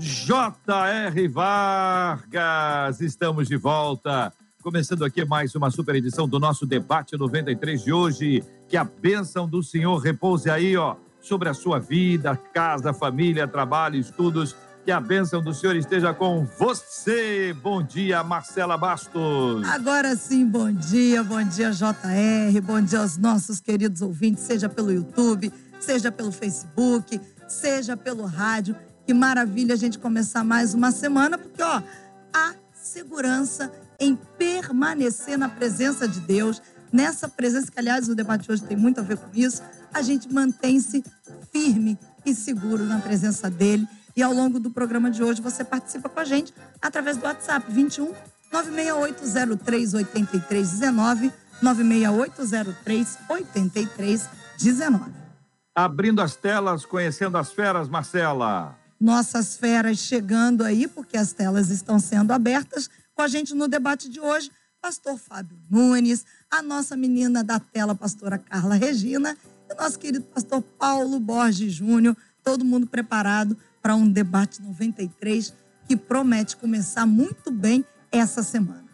J.R. Vargas, estamos de volta. Começando aqui mais uma super edição do nosso debate 93 de hoje. Que a bênção do Senhor repouse aí, ó, sobre a sua vida, casa, família, trabalho, estudos. Que a bênção do Senhor esteja com você. Bom dia, Marcela Bastos. Agora sim, bom dia, bom dia, JR, bom dia aos nossos queridos ouvintes, seja pelo YouTube, seja pelo Facebook, seja pelo rádio. Que maravilha a gente começar mais uma semana, porque, ó, a segurança em permanecer na presença de Deus, nessa presença, que aliás o debate hoje tem muito a ver com isso, a gente mantém-se firme e seguro na presença dele. E ao longo do programa de hoje você participa com a gente através do WhatsApp 21 96803 8319 96803 8319. Abrindo as telas, conhecendo as feras, Marcela. Nossas feras chegando aí, porque as telas estão sendo abertas. Com a gente no debate de hoje, pastor Fábio Nunes, a nossa menina da tela, pastora Carla Regina, e o nosso querido pastor Paulo Borges Júnior, todo mundo preparado para um debate 93 que promete começar muito bem essa semana.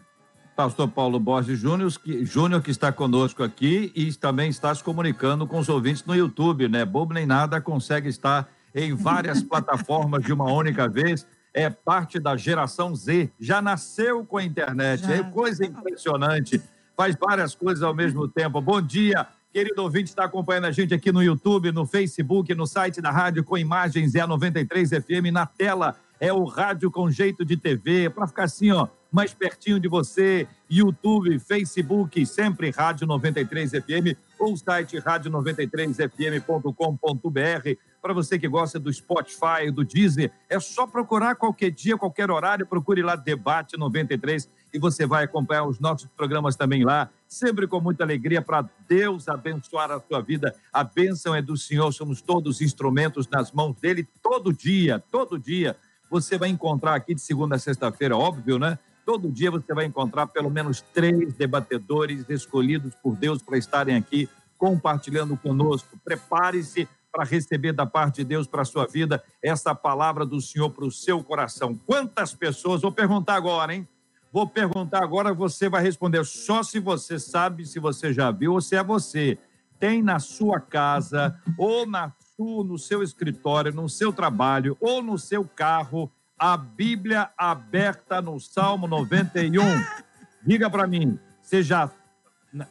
Pastor Paulo Borges Júnior, que, Júnior, que está conosco aqui e também está se comunicando com os ouvintes no YouTube, né? Bobo nem nada consegue estar em várias plataformas de uma única vez. É parte da geração Z, já nasceu com a internet, já. é coisa impressionante. Faz várias coisas ao mesmo tempo. Bom dia, Querido ouvinte, está acompanhando a gente aqui no YouTube, no Facebook, no site da rádio com imagens é a 93 FM. Na tela é o rádio com jeito de TV, para ficar assim, ó, mais pertinho de você. YouTube, Facebook, sempre Rádio 93 FM ou o site rádio93fm.com.br. Para você que gosta do Spotify, do Deezer, é só procurar qualquer dia, qualquer horário, procure lá Debate 93 e você vai acompanhar os nossos programas também lá, sempre com muita alegria para Deus abençoar a sua vida. A bênção é do Senhor, somos todos instrumentos nas mãos dele todo dia, todo dia. Você vai encontrar aqui de segunda a sexta-feira, óbvio, né? Todo dia você vai encontrar pelo menos três debatedores escolhidos por Deus para estarem aqui compartilhando conosco. Prepare-se para receber da parte de Deus para a sua vida essa palavra do Senhor para o seu coração. Quantas pessoas, vou perguntar agora, hein? Vou perguntar agora, você vai responder só se você sabe, se você já viu ou se é você. Tem na sua casa, ou na sua, no seu escritório, no seu trabalho, ou no seu carro, a Bíblia aberta no Salmo 91. Diga para mim, você já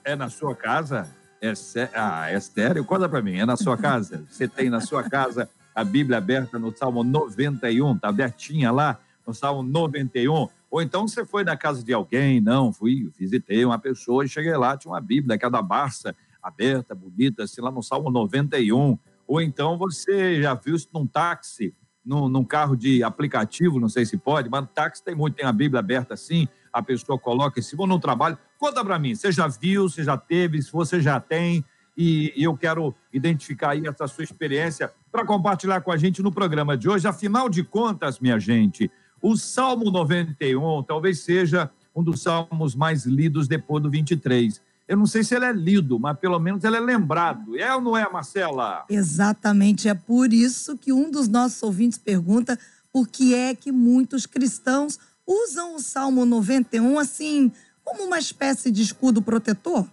é na sua casa? É, sé... ah, é sério? Conta para mim, é na sua casa? Você tem na sua casa a Bíblia aberta no Salmo 91, tá abertinha lá no Salmo 91? Ou então você foi na casa de alguém, não, fui, visitei uma pessoa e cheguei lá, tinha uma Bíblia, cada Barça, aberta, bonita, assim, lá no Salmo 91. Ou então você já viu isso num táxi, num, num carro de aplicativo, não sei se pode, mas no táxi tem muito, tem a Bíblia aberta assim, a pessoa coloca em cima, no trabalho. Conta para mim, você já viu, você já teve, se você já tem, e, e eu quero identificar aí essa sua experiência para compartilhar com a gente no programa de hoje. Afinal de contas, minha gente, o Salmo 91 talvez seja um dos salmos mais lidos depois do 23. Eu não sei se ele é lido, mas pelo menos ele é lembrado. É ou não é, Marcela? Exatamente. É por isso que um dos nossos ouvintes pergunta por que é que muitos cristãos usam o Salmo 91 assim, como uma espécie de escudo protetor.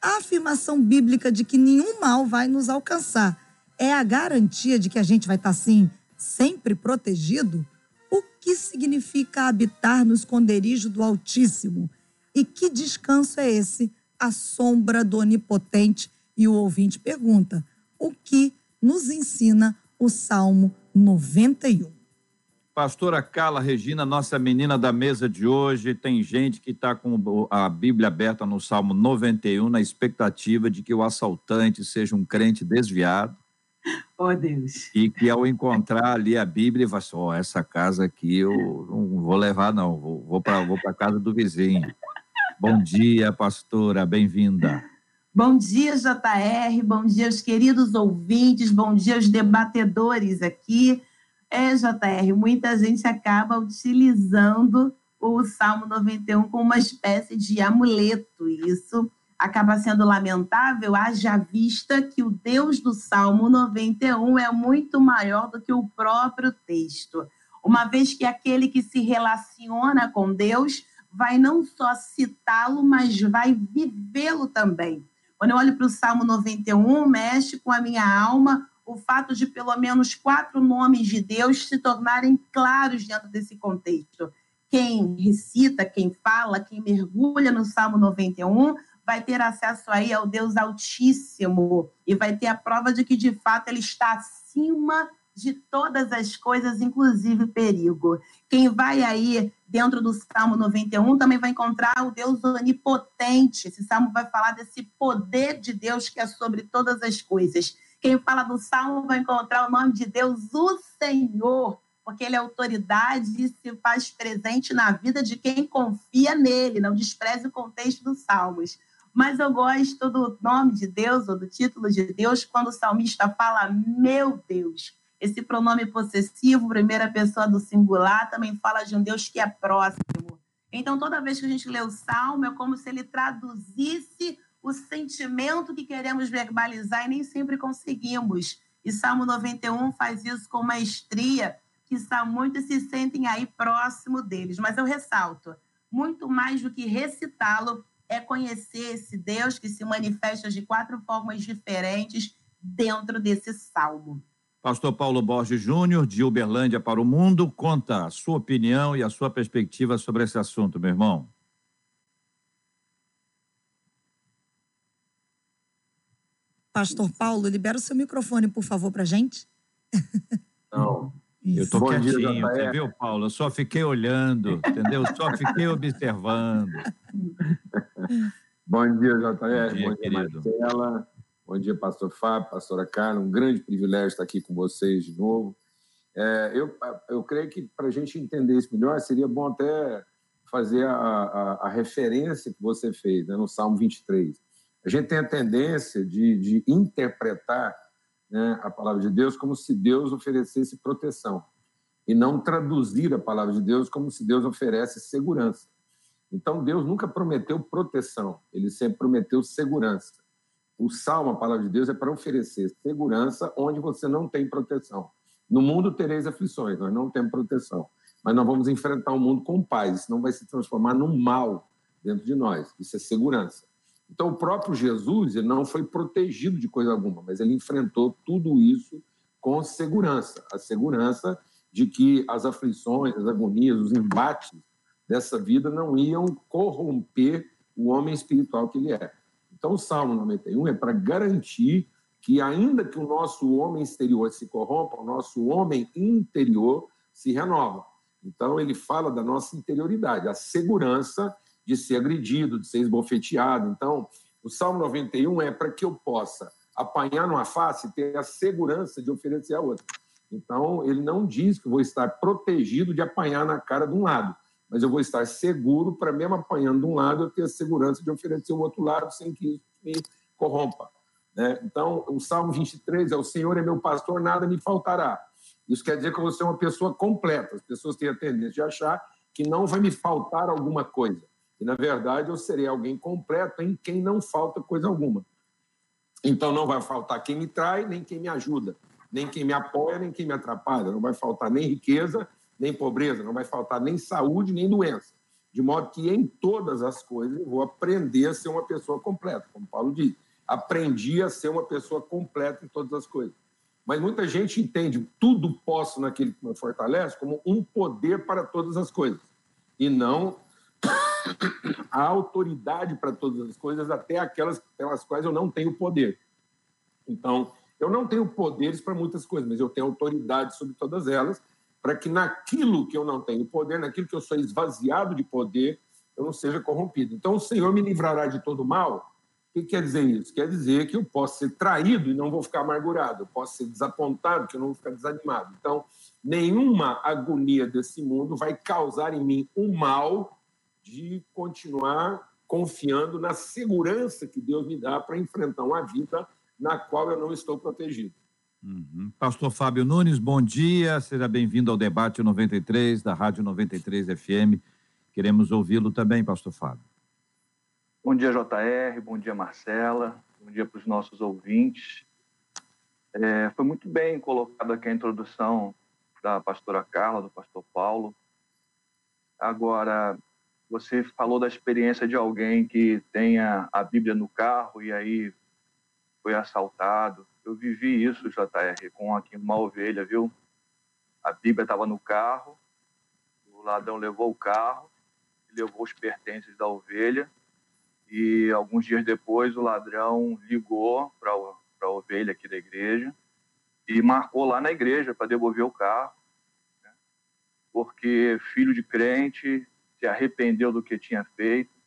A afirmação bíblica de que nenhum mal vai nos alcançar é a garantia de que a gente vai estar assim, sempre protegido? O que significa habitar no esconderijo do Altíssimo? E que descanso é esse? A sombra do Onipotente. E o ouvinte pergunta: o que nos ensina o Salmo 91? Pastora Carla Regina, nossa menina da mesa de hoje, tem gente que está com a Bíblia aberta no Salmo 91, na expectativa de que o assaltante seja um crente desviado Oh, Deus. E que ao encontrar ali a Bíblia, vai assim, oh, essa casa aqui eu não vou levar, não, vou, vou para vou a casa do vizinho. Bom dia, pastora, bem-vinda. Bom dia, JR, bom dia aos queridos ouvintes, bom dia aos debatedores aqui. É, JR, muita gente acaba utilizando o Salmo 91 como uma espécie de amuleto. Isso acaba sendo lamentável, haja vista que o Deus do Salmo 91 é muito maior do que o próprio texto. Uma vez que aquele que se relaciona com Deus vai não só citá-lo, mas vai vivê-lo também. Quando eu olho para o Salmo 91, mexe com a minha alma o fato de pelo menos quatro nomes de Deus se tornarem claros dentro desse contexto. Quem recita, quem fala, quem mergulha no Salmo 91 vai ter acesso aí ao Deus Altíssimo e vai ter a prova de que de fato ele está acima de todas as coisas, inclusive perigo. Quem vai aí dentro do Salmo 91 também vai encontrar o Deus onipotente. Esse salmo vai falar desse poder de Deus que é sobre todas as coisas. Quem fala do salmo vai encontrar o nome de Deus, o Senhor, porque ele é autoridade e se faz presente na vida de quem confia nele. Não despreze o contexto dos salmos. Mas eu gosto do nome de Deus ou do título de Deus quando o salmista fala, meu Deus. Esse pronome possessivo, primeira pessoa do singular, também fala de um Deus que é próximo. Então, toda vez que a gente lê o Salmo, é como se ele traduzisse o sentimento que queremos verbalizar e nem sempre conseguimos. E Salmo 91 faz isso com maestria, que muitos se sentem aí próximo deles. Mas eu ressalto, muito mais do que recitá-lo, é conhecer esse Deus que se manifesta de quatro formas diferentes dentro desse salmo. Pastor Paulo Borges Júnior, de Uberlândia para o Mundo, conta a sua opinião e a sua perspectiva sobre esse assunto, meu irmão. Pastor Paulo, libera o seu microfone, por favor, para gente. Não. Eu estou quietinho, dia, entendeu, Paulo? Eu só fiquei olhando, entendeu? Só fiquei observando. Bom dia, JR. Bom dia, Bom dia Marcela. Bom dia, pastor Fábio, pastora Carla. Um grande privilégio estar aqui com vocês de novo. É, eu, eu creio que para a gente entender isso melhor, seria bom até fazer a, a, a referência que você fez né, no Salmo 23. A gente tem a tendência de, de interpretar né, a palavra de Deus como se Deus oferecesse proteção e não traduzir a palavra de Deus como se Deus oferece segurança. Então, Deus nunca prometeu proteção, ele sempre prometeu segurança. O salmo, a palavra de Deus, é para oferecer segurança onde você não tem proteção. No mundo tereis aflições, nós não temos proteção. Mas nós vamos enfrentar o mundo com paz, senão vai se transformar num mal dentro de nós. Isso é segurança. Então, o próprio Jesus ele não foi protegido de coisa alguma, mas ele enfrentou tudo isso com segurança a segurança de que as aflições, as agonias, os embates dessa vida não iam corromper o homem espiritual que ele é. Então, o Salmo 91 é para garantir que, ainda que o nosso homem exterior se corrompa, o nosso homem interior se renova. Então, ele fala da nossa interioridade, a segurança de ser agredido, de ser esbofeteado. Então, o Salmo 91 é para que eu possa apanhar numa face e ter a segurança de oferecer a outra. Então, ele não diz que vou estar protegido de apanhar na cara de um lado mas eu vou estar seguro para, mesmo apanhando de um lado, eu ter a segurança de oferecer o outro lado sem que isso me corrompa. Né? Então, o Salmo 23 é: O Senhor é meu pastor, nada me faltará. Isso quer dizer que vou ser uma pessoa completa. As pessoas têm a tendência de achar que não vai me faltar alguma coisa. E, na verdade, eu serei alguém completo em quem não falta coisa alguma. Então, não vai faltar quem me trai, nem quem me ajuda, nem quem me apoia, nem quem me atrapalha. Não vai faltar nem riqueza, nem pobreza, não vai faltar nem saúde, nem doença. De modo que em todas as coisas eu vou aprender a ser uma pessoa completa, como Paulo diz. Aprendi a ser uma pessoa completa em todas as coisas. Mas muita gente entende tudo posso naquele que me fortalece como um poder para todas as coisas. E não a autoridade para todas as coisas, até aquelas pelas quais eu não tenho poder. Então, eu não tenho poderes para muitas coisas, mas eu tenho autoridade sobre todas elas para que naquilo que eu não tenho poder, naquilo que eu sou esvaziado de poder, eu não seja corrompido. Então, o Senhor me livrará de todo mal, que quer dizer isso? Quer dizer que eu posso ser traído e não vou ficar amargurado, eu posso ser desapontado que eu não vou ficar desanimado. Então, nenhuma agonia desse mundo vai causar em mim o mal de continuar confiando na segurança que Deus me dá para enfrentar uma vida na qual eu não estou protegido. Uhum. Pastor Fábio Nunes, bom dia, seja bem-vindo ao debate 93 da Rádio 93 FM. Queremos ouvi-lo também, Pastor Fábio. Bom dia, JR, bom dia, Marcela, bom dia para os nossos ouvintes. É, foi muito bem colocado aqui a introdução da pastora Carla, do pastor Paulo. Agora, você falou da experiência de alguém que tenha a Bíblia no carro e aí foi assaltado. Eu vivi isso, JR, com aqui uma ovelha, viu? A Bíblia estava no carro, o ladrão levou o carro, levou os pertences da ovelha e alguns dias depois o ladrão ligou para a ovelha aqui da igreja e marcou lá na igreja para devolver o carro, né? porque filho de crente se arrependeu do que tinha feito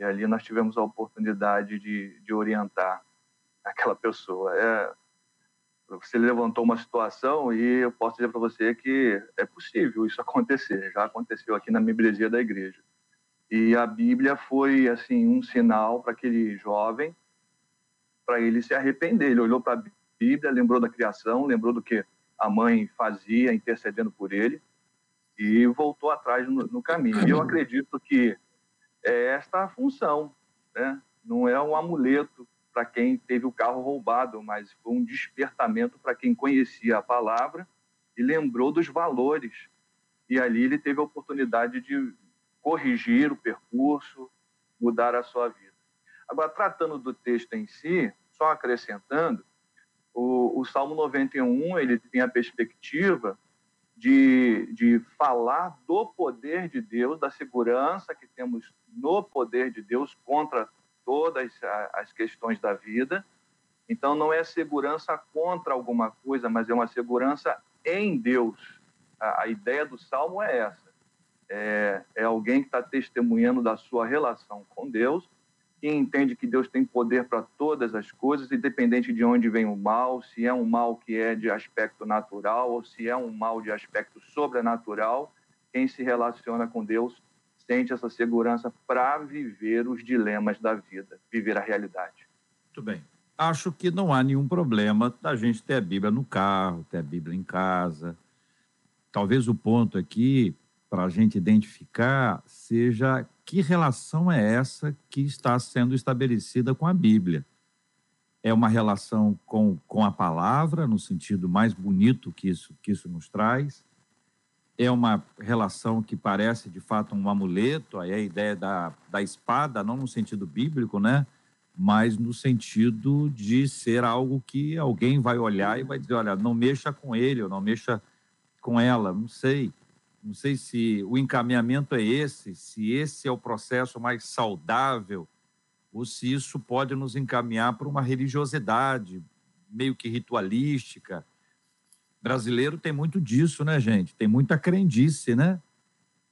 e ali nós tivemos a oportunidade de, de orientar aquela pessoa. É, você levantou uma situação e eu posso dizer para você que é possível isso acontecer. Já aconteceu aqui na membresia da igreja. E a Bíblia foi assim um sinal para aquele jovem, para ele se arrepender. Ele olhou para a Bíblia, lembrou da criação, lembrou do que a mãe fazia, intercedendo por ele, e voltou atrás no, no caminho. E eu acredito que é esta a função, né? Não é um amuleto para quem teve o carro roubado, mas foi um despertamento para quem conhecia a palavra e lembrou dos valores. E ali ele teve a oportunidade de corrigir o percurso, mudar a sua vida. Agora, tratando do texto em si, só acrescentando, o, o Salmo 91 ele tem a perspectiva de, de falar do poder de Deus, da segurança que temos no poder de Deus contra todas as questões da vida. Então, não é segurança contra alguma coisa, mas é uma segurança em Deus. A, a ideia do salmo é essa. É, é alguém que está testemunhando da sua relação com Deus, que entende que Deus tem poder para todas as coisas, independente de onde vem o mal, se é um mal que é de aspecto natural ou se é um mal de aspecto sobrenatural. Quem se relaciona com Deus sente essa segurança para viver os dilemas da vida, viver a realidade. Muito bem. Acho que não há nenhum problema da gente ter a Bíblia no carro, ter a Bíblia em casa. Talvez o ponto aqui para a gente identificar seja que relação é essa que está sendo estabelecida com a Bíblia. É uma relação com, com a palavra, no sentido mais bonito que isso, que isso nos traz, é uma relação que parece de fato um amuleto, aí é a ideia da, da espada, não no sentido bíblico, né? Mas no sentido de ser algo que alguém vai olhar e vai dizer: olha, não mexa com ele, ou não mexa com ela, não sei. Não sei se o encaminhamento é esse, se esse é o processo mais saudável, ou se isso pode nos encaminhar para uma religiosidade meio que ritualística, Brasileiro tem muito disso, né, gente? Tem muita crendice, né?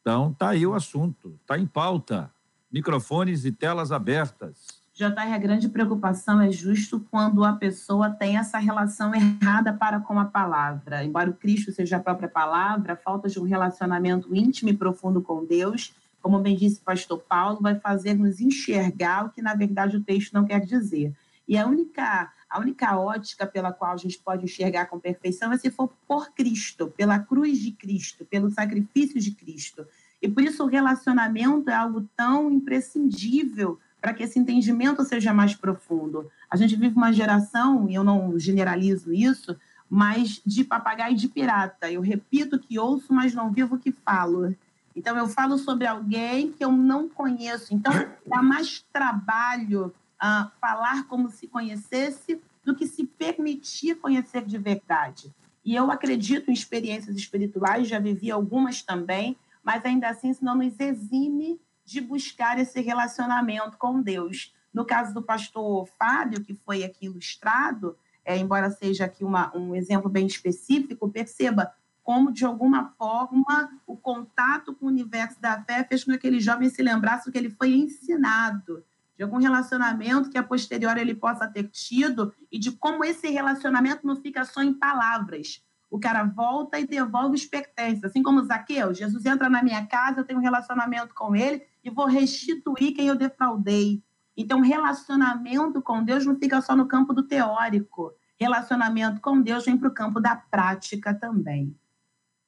Então, tá aí o assunto, tá em pauta. Microfones e telas abertas. JR, a grande preocupação é justo quando a pessoa tem essa relação errada para com a palavra. Embora o Cristo seja a própria palavra, a falta de um relacionamento íntimo e profundo com Deus, como bem disse o pastor Paulo, vai fazer nos enxergar o que, na verdade, o texto não quer dizer. E a única a única ótica pela qual a gente pode enxergar com perfeição é se for por Cristo, pela cruz de Cristo, pelo sacrifício de Cristo. E por isso o relacionamento é algo tão imprescindível para que esse entendimento seja mais profundo. A gente vive uma geração, e eu não generalizo isso, mas de papagaio de pirata. Eu repito que ouço, mas não vivo o que falo. Então, eu falo sobre alguém que eu não conheço. Então, dá mais trabalho uh, falar como se conhecesse do que se permitir conhecer de verdade. E eu acredito em experiências espirituais, já vivi algumas também, mas ainda assim isso não nos exime de buscar esse relacionamento com Deus. No caso do pastor Fábio, que foi aqui ilustrado, é, embora seja aqui uma, um exemplo bem específico, perceba como, de alguma forma, o contato com o universo da fé fez com que aquele jovem se lembrasse do que ele foi ensinado de algum relacionamento que a posteriori ele possa ter tido e de como esse relacionamento não fica só em palavras. O cara volta e devolve pertences. Assim como Zaqueu, Jesus entra na minha casa, eu tenho um relacionamento com ele e vou restituir quem eu defraudei. Então, relacionamento com Deus não fica só no campo do teórico. Relacionamento com Deus vem para o campo da prática também.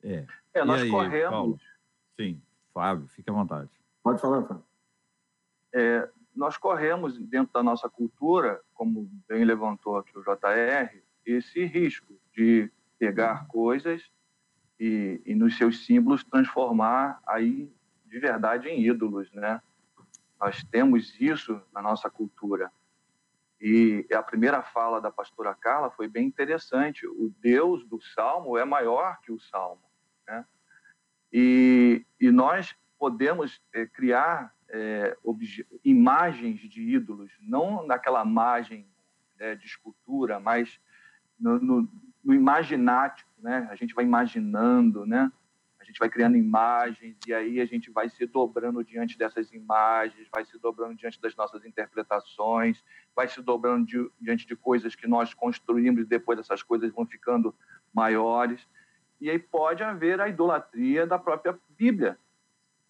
É. é nós aí, corremos. Paulo? Sim, Fábio, fique à vontade. Pode falar, Fábio. É, nós corremos dentro da nossa cultura, como bem levantou aqui o JR, esse risco de pegar coisas e, e nos seus símbolos transformar aí de verdade em ídolos, né? Nós temos isso na nossa cultura. E a primeira fala da pastora Carla foi bem interessante. O Deus do Salmo é maior que o Salmo. Né? E, e nós podemos é, criar é, imagens de ídolos, não naquela imagem né, de escultura, mas no, no, no imaginático. Né? A gente vai imaginando, né? Gente vai criando imagens e aí a gente vai se dobrando diante dessas imagens, vai se dobrando diante das nossas interpretações, vai se dobrando di diante de coisas que nós construímos e depois essas coisas vão ficando maiores. E aí pode haver a idolatria da própria Bíblia,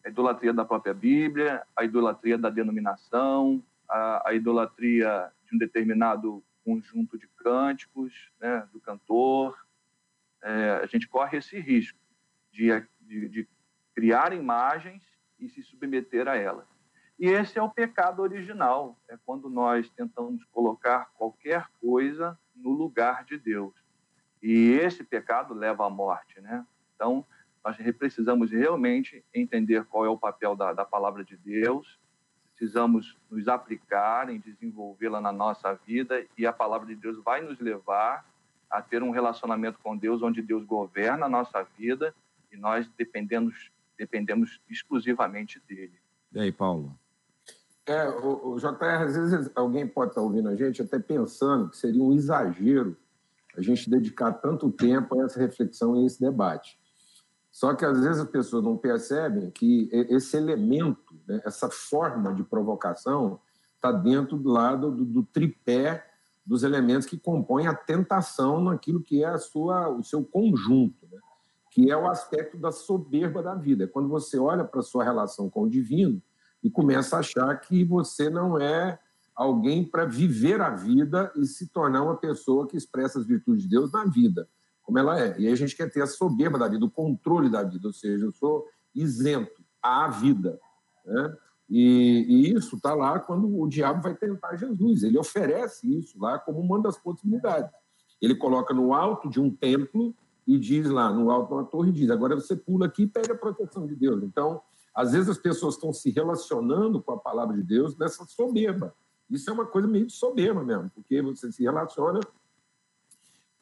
a idolatria da própria Bíblia, a idolatria da denominação, a, a idolatria de um determinado conjunto de cânticos, né, do cantor. É, a gente corre esse risco de, de, de criar imagens e se submeter a elas. E esse é o pecado original, é quando nós tentamos colocar qualquer coisa no lugar de Deus. E esse pecado leva à morte, né? Então, nós precisamos realmente entender qual é o papel da, da palavra de Deus, precisamos nos aplicar em desenvolvê-la na nossa vida e a palavra de Deus vai nos levar a ter um relacionamento com Deus onde Deus governa a nossa vida e nós dependemos, dependemos exclusivamente dele. E aí, Paulo? É, o, o JR, às vezes alguém pode estar ouvindo a gente até pensando que seria um exagero a gente dedicar tanto tempo a essa reflexão e esse debate. Só que às vezes as pessoas não percebem que esse elemento, né, essa forma de provocação, está dentro do lado do, do, tripé dos elementos que compõem a tentação naquilo que é a sua, o seu conjunto. Que é o aspecto da soberba da vida. É quando você olha para a sua relação com o divino e começa a achar que você não é alguém para viver a vida e se tornar uma pessoa que expressa as virtudes de Deus na vida, como ela é. E aí a gente quer ter a soberba da vida, o controle da vida, ou seja, eu sou isento à vida. Né? E, e, isso está lá quando o diabo vai tentar Jesus. Ele oferece isso lá como uma das possibilidades. Ele coloca no alto de um templo e diz lá no alto uma torre, diz, agora você pula aqui e pega a proteção de Deus. Então, às vezes as pessoas estão se relacionando com a palavra de Deus nessa soberba. Isso é uma coisa meio de soberba mesmo, porque você se relaciona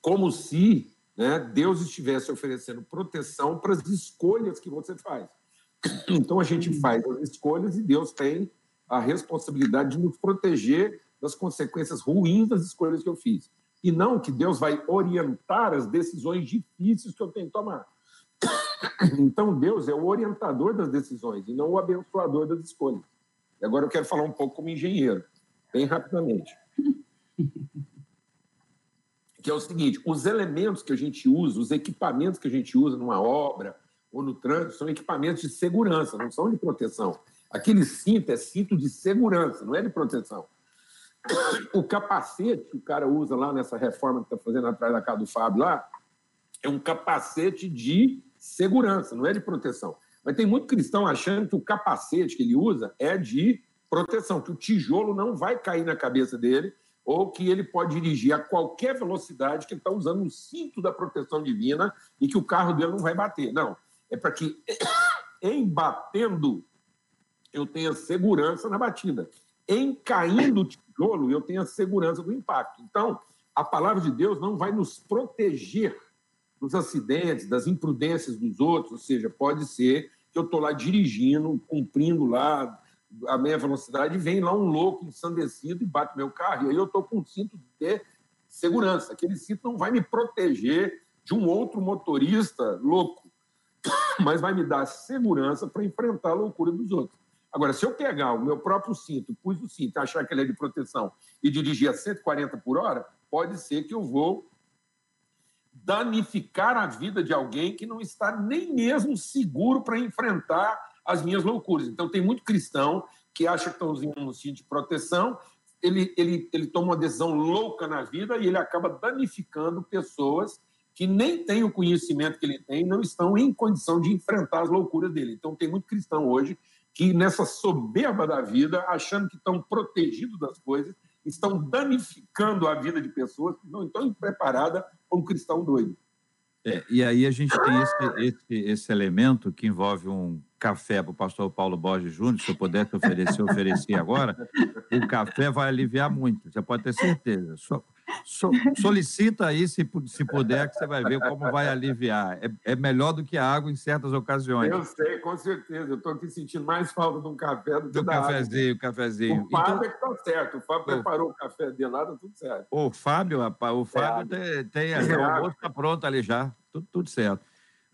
como se né, Deus estivesse oferecendo proteção para as escolhas que você faz. Então a gente faz as escolhas e Deus tem a responsabilidade de nos proteger das consequências ruins das escolhas que eu fiz e não que Deus vai orientar as decisões difíceis que eu tenho que tomar. Então, Deus é o orientador das decisões e não o abençoador das escolhas. E agora eu quero falar um pouco como engenheiro, bem rapidamente. Que é o seguinte: os elementos que a gente usa, os equipamentos que a gente usa numa obra ou no trânsito, são equipamentos de segurança, não são de proteção. Aquele cinto é cinto de segurança, não é de proteção. O capacete que o cara usa lá nessa reforma que está fazendo atrás da casa do Fábio lá, é um capacete de segurança, não é de proteção. Mas tem muito cristão achando que o capacete que ele usa é de proteção, que o tijolo não vai cair na cabeça dele ou que ele pode dirigir a qualquer velocidade que ele está usando um cinto da proteção divina e que o carro dele não vai bater. Não, é para que em batendo eu tenha segurança na batida. Em caindo tijolo, eu tenho a segurança do impacto. Então, a palavra de Deus não vai nos proteger dos acidentes, das imprudências dos outros, ou seja, pode ser que eu estou lá dirigindo, cumprindo lá a meia velocidade, vem lá um louco ensandecido e bate meu carro, e aí eu estou com um cinto de segurança. Aquele cinto não vai me proteger de um outro motorista louco, mas vai me dar segurança para enfrentar a loucura dos outros. Agora, se eu pegar o meu próprio cinto, pus o cinto, achar que ele é de proteção e dirigir a 140 por hora, pode ser que eu vou danificar a vida de alguém que não está nem mesmo seguro para enfrentar as minhas loucuras. Então, tem muito cristão que acha que estão usando um cinto de proteção, ele, ele, ele toma uma decisão louca na vida e ele acaba danificando pessoas que nem têm o conhecimento que ele tem, não estão em condição de enfrentar as loucuras dele. Então, tem muito cristão hoje que, nessa soberba da vida, achando que estão protegidos das coisas, estão danificando a vida de pessoas que não estão preparadas para um cristão doido. É, e aí a gente tem esse, esse, esse elemento que envolve um café para o pastor Paulo Borges Júnior, se eu pudesse oferecer, oferecer agora, o café vai aliviar muito, você pode ter certeza. So, so, solicita aí, se, se puder, que você vai ver como vai aliviar. É, é melhor do que a água em certas ocasiões. Eu sei, com certeza. Eu estou aqui sentindo mais falta de um café do que do da cafezinho, água. cafezinho. O Fábio então, é que está certo. O Fábio o, preparou o café de lá, está tudo certo. O Fábio, rapaz, o Fábio é, tem, tem o almoço está pronto ali já, tudo, tudo certo.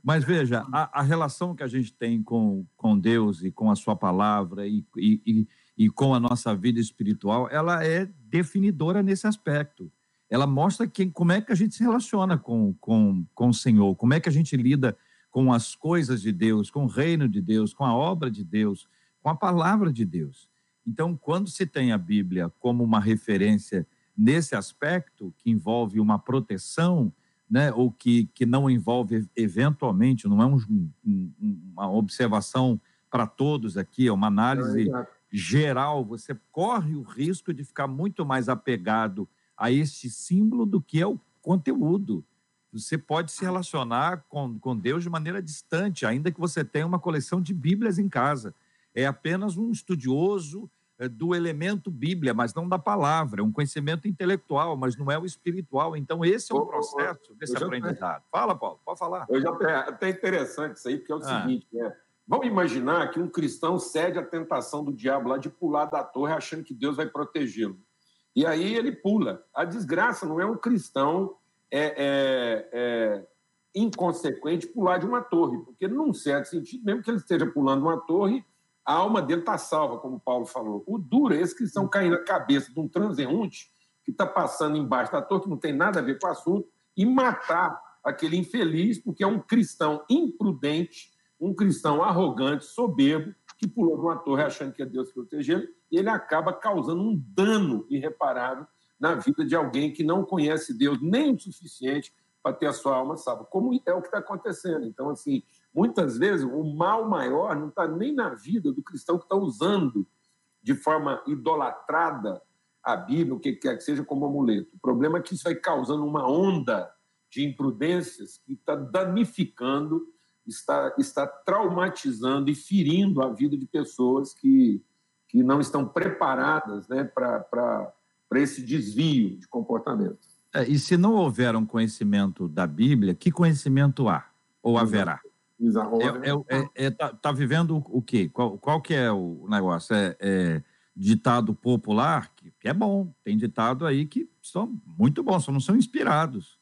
Mas veja, a, a, relação que a gente tem com, com Deus e com a sua palavra e, e, e, e com a nossa vida espiritual, ela é definidora nesse aspecto. Ela mostra quem, como é que a gente se relaciona com, com, com o Senhor, como é que a gente lida com as coisas de Deus, com o reino de Deus, com a obra de Deus, com a palavra de Deus. Então, quando se tem a Bíblia como uma referência nesse aspecto, que envolve uma proteção, né, ou que, que não envolve eventualmente, não é um, um, uma observação para todos aqui, é uma análise é geral, você corre o risco de ficar muito mais apegado a este símbolo do que ao conteúdo. Você pode se relacionar com, com Deus de maneira distante, ainda que você tenha uma coleção de Bíblias em casa. É apenas um estudioso é, do elemento Bíblia, mas não da palavra. É um conhecimento intelectual, mas não é o espiritual. Então, esse é o processo desse aprendizado. Fala, Paulo, pode falar. Eu já é até interessante isso aí, porque é o ah. seguinte: né? vamos imaginar que um cristão cede à tentação do diabo lá de pular da torre achando que Deus vai protegê-lo. E aí ele pula. A desgraça não é um cristão é, é, é, inconsequente pular de uma torre, porque, num certo sentido, mesmo que ele esteja pulando uma torre, a alma dele está salva, como Paulo falou. O duro é esse que caindo na cabeça de um transeunte que está passando embaixo da torre, que não tem nada a ver com o assunto, e matar aquele infeliz, porque é um cristão imprudente, um cristão arrogante, soberbo, que pulou de uma torre achando que é Deus protegendo, e ele acaba causando um dano irreparável na vida de alguém que não conhece Deus nem o suficiente para ter a sua alma salva, como é o que está acontecendo. Então, assim, muitas vezes o mal maior não está nem na vida do cristão que está usando de forma idolatrada a Bíblia, o que quer que seja, como amuleto. O problema é que isso vai causando uma onda de imprudências que está danificando, está, está traumatizando e ferindo a vida de pessoas que, que não estão preparadas né, para esse desvio de comportamento. É, e se não houver um conhecimento da Bíblia, que conhecimento há ou haverá? É, é, é, é, tá, tá, vivendo o quê? Qual, qual que é o negócio? É, é ditado popular, que, que, é bom. Tem ditado aí que são muito bons, só não são inspirados.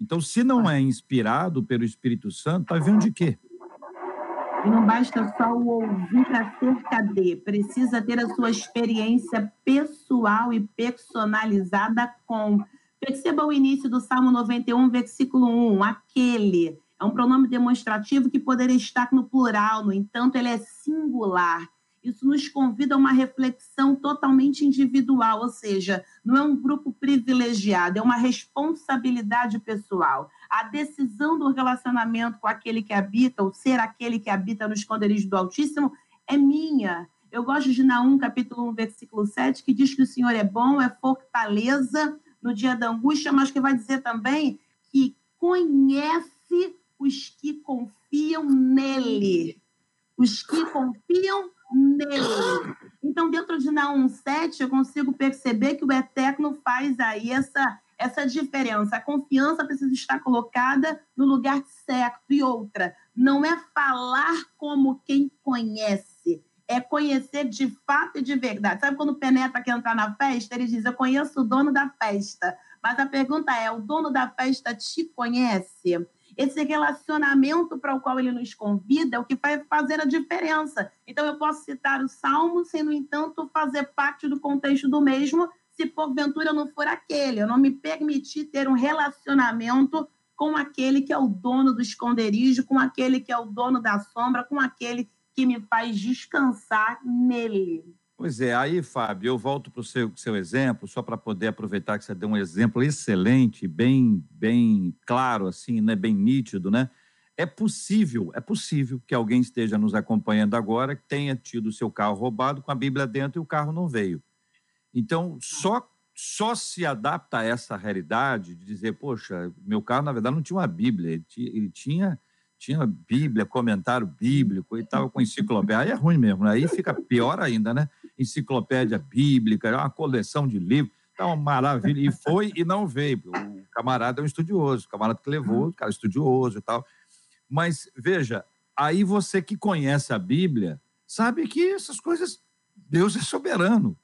Então, se não é inspirado pelo Espírito Santo, tá vivendo de quê? Não basta só o ouvir acerca de, precisa ter a sua experiência pessoal e personalizada com. Perceba o início do Salmo 91, versículo 1, aquele é um pronome demonstrativo que poderia estar no plural, no entanto, ele é singular. Isso nos convida a uma reflexão totalmente individual, ou seja, não é um grupo privilegiado, é uma responsabilidade pessoal. A decisão do relacionamento com aquele que habita, ou ser aquele que habita no esconderijo do Altíssimo, é minha. Eu gosto de Naum, capítulo 1, versículo 7, que diz que o Senhor é bom, é fortaleza no dia da angústia, mas que vai dizer também que conhece os que confiam nele. Os que confiam nele. Então, dentro de Naum 7, eu consigo perceber que o Eterno faz aí essa, essa diferença. A confiança precisa estar colocada no lugar certo. E outra, não é falar como quem conhece, é conhecer de fato e de verdade. Sabe quando Penetra quer entrar na festa? Ele diz: Eu conheço o dono da festa. Mas a pergunta é: o dono da festa te conhece? Esse relacionamento para o qual ele nos convida é o que vai fazer a diferença. Então, eu posso citar o Salmo, sem, no entanto, fazer parte do contexto do mesmo, se porventura não for aquele. Eu não me permitir ter um relacionamento com aquele que é o dono do esconderijo, com aquele que é o dono da sombra, com aquele que me faz descansar nele. Pois é, aí, Fábio, eu volto para o seu, seu exemplo, só para poder aproveitar que você deu um exemplo excelente, bem, bem claro, assim, né, bem nítido, né? É possível, é possível que alguém esteja nos acompanhando agora que tenha tido seu carro roubado com a Bíblia dentro e o carro não veio. Então, só só se adapta a essa realidade de dizer, poxa, meu carro na verdade não tinha uma Bíblia, ele tinha tinha Bíblia, comentário bíblico e estava com enciclopédia. Aí é ruim mesmo, né? aí fica pior ainda, né? Enciclopédia bíblica, é uma coleção de livros, uma maravilha. E foi e não veio. O camarada é um estudioso, o camarada que levou, o cara é estudioso e tal. Mas veja, aí você que conhece a Bíblia sabe que essas coisas, Deus é soberano.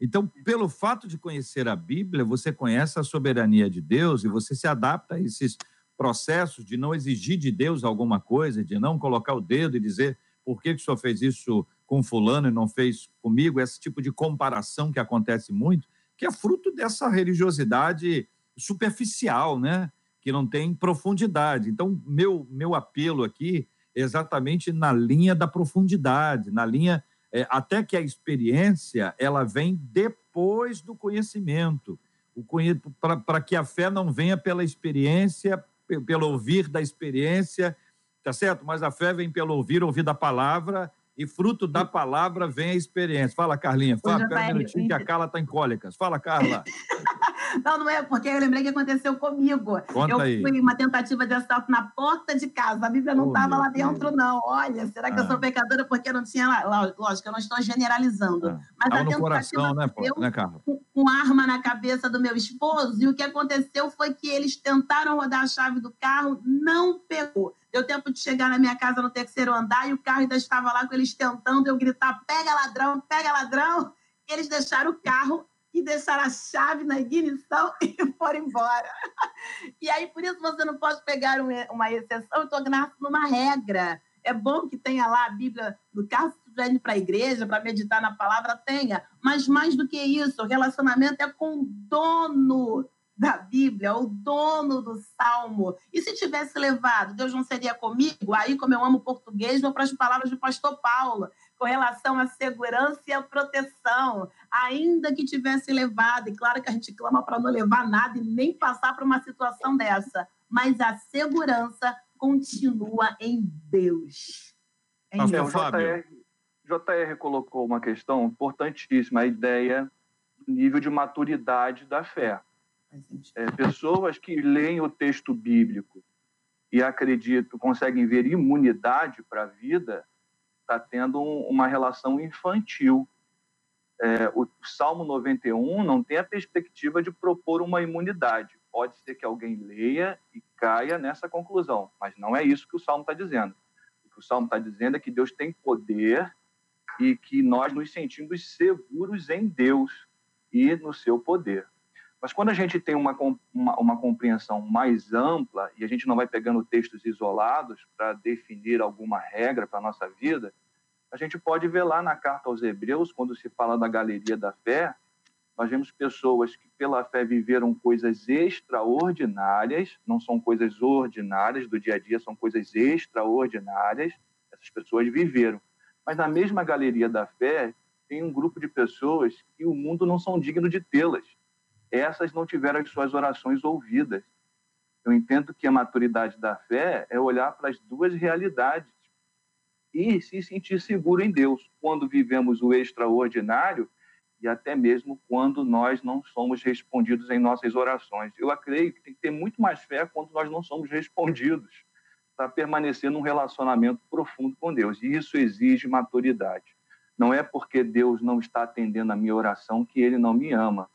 Então, pelo fato de conhecer a Bíblia, você conhece a soberania de Deus e você se adapta a esses processos de não exigir de Deus alguma coisa, de não colocar o dedo e dizer por que, que o senhor fez isso com fulano e não fez comigo, esse tipo de comparação que acontece muito, que é fruto dessa religiosidade superficial, né? que não tem profundidade. Então, meu, meu apelo aqui é exatamente na linha da profundidade, na linha é, até que a experiência ela vem depois do conhecimento, para que a fé não venha pela experiência pelo ouvir da experiência, tá certo? Mas a fé vem pelo ouvir, ouvir da palavra, e fruto da palavra vem a experiência. Fala, Carlinha. Fala, espera um minutinho que a Carla está em cólicas. Fala, Carla. não, não é, porque eu lembrei que aconteceu comigo. Conta eu aí. fui uma tentativa de assalto na porta de casa. A Bíblia não estava oh, lá dentro, Deus. não. Olha, será que ah. eu sou ah. pecadora porque não tinha lá? Lógico, eu não estou generalizando. Ah. Mas Tava a tentativa no coração, né, pô? né, Carla? Com, com arma na cabeça do meu esposo, e o que aconteceu foi que eles tentaram rodar a chave do carro, não pegou. Deu tempo de chegar na minha casa no terceiro andar e o carro ainda estava lá com eles tentando eu gritar: pega ladrão, pega ladrão. Eles deixaram o carro e deixaram a chave na ignição e foram embora. E aí, por isso, você não pode pegar uma exceção e tornar-se numa regra. É bom que tenha lá a Bíblia no carro, se estiver indo para a igreja, para meditar na palavra, tenha. Mas mais do que isso, o relacionamento é com o dono da Bíblia, o dono do salmo. E se tivesse levado, Deus não seria comigo? Aí, como eu amo português, vou para as palavras do pastor Paulo, com relação à segurança e à proteção. Ainda que tivesse levado, e claro que a gente clama para não levar nada e nem passar por uma situação dessa, mas a segurança continua em Deus. Em Deus. JR, JR colocou uma questão importantíssima, a ideia do nível de maturidade da fé. É, pessoas que leem o texto bíblico e acreditam, conseguem ver imunidade para a vida, está tendo um, uma relação infantil. É, o Salmo 91 não tem a perspectiva de propor uma imunidade. Pode ser que alguém leia e caia nessa conclusão, mas não é isso que o Salmo está dizendo. O que o Salmo está dizendo é que Deus tem poder e que nós nos sentimos seguros em Deus e no seu poder. Mas quando a gente tem uma, uma, uma, compreensão mais ampla e a gente não vai pegando textos isolados para definir alguma regra para a nossa vida, a gente pode ver lá na carta aos Hebreus, quando se fala da galeria da fé, nós vemos pessoas que pela fé viveram coisas extraordinárias, não são coisas ordinárias do dia a dia, são coisas extraordinárias. Essas pessoas viveram. Mas na mesma galeria da fé, tem um grupo de pessoas que o mundo não são digno de tê-las essas não tiveram as suas orações ouvidas. Eu entendo que a maturidade da fé é olhar para as duas realidades e se sentir seguro em Deus quando vivemos o extraordinário e até mesmo quando nós não somos respondidos em nossas orações. Eu acredito que tem que ter muito mais fé quando nós não somos respondidos para permanecer num relacionamento profundo com Deus. E isso exige maturidade. Não é porque Deus não está atendendo a minha oração que ele não me ama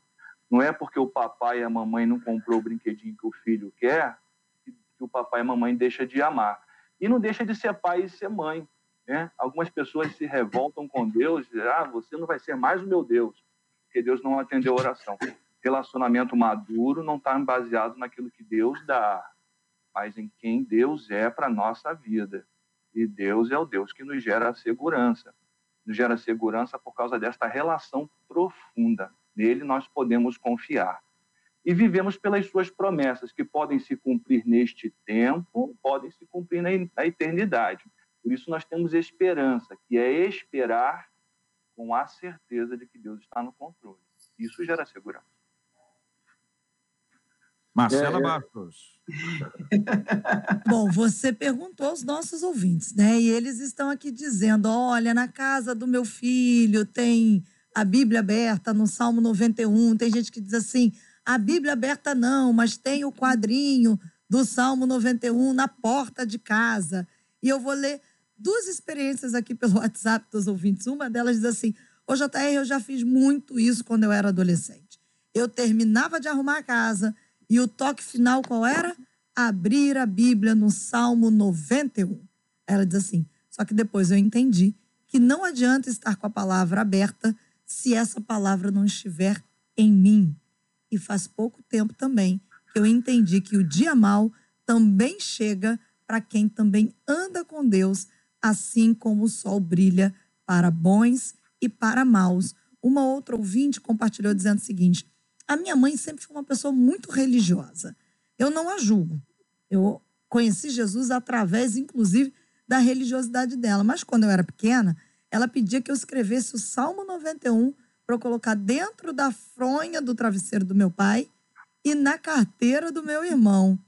não é porque o papai e a mamãe não comprou o brinquedinho que o filho quer que o papai e a mamãe deixa de amar. E não deixa de ser pai e ser mãe. Né? Algumas pessoas se revoltam com Deus, ah, você não vai ser mais o meu Deus, porque Deus não atendeu a oração. Relacionamento maduro não está baseado naquilo que Deus dá, mas em quem Deus é para a nossa vida. E Deus é o Deus que nos gera segurança. Nos gera segurança por causa desta relação profunda. Nele nós podemos confiar. E vivemos pelas suas promessas, que podem se cumprir neste tempo, podem se cumprir na eternidade. Por isso nós temos esperança, que é esperar com a certeza de que Deus está no controle. Isso gera segurança. Marcela é, é. Bastos. Bom, você perguntou aos nossos ouvintes, né? E eles estão aqui dizendo: olha, na casa do meu filho tem a Bíblia aberta no Salmo 91. Tem gente que diz assim: a Bíblia aberta não, mas tem o quadrinho do Salmo 91 na porta de casa. E eu vou ler duas experiências aqui pelo WhatsApp dos ouvintes. Uma delas diz assim: Ô JR, eu já fiz muito isso quando eu era adolescente. Eu terminava de arrumar a casa e o toque final qual era? Abrir a Bíblia no Salmo 91. Ela diz assim: só que depois eu entendi que não adianta estar com a palavra aberta se essa palavra não estiver em mim. E faz pouco tempo também que eu entendi que o dia mal também chega para quem também anda com Deus, assim como o sol brilha para bons e para maus. Uma outra ouvinte compartilhou dizendo o seguinte: a minha mãe sempre foi uma pessoa muito religiosa. Eu não a julgo. Eu conheci Jesus através, inclusive, da religiosidade dela. Mas quando eu era pequena, ela pedia que eu escrevesse o Salmo 91 para eu colocar dentro da fronha do travesseiro do meu pai e na carteira do meu irmão.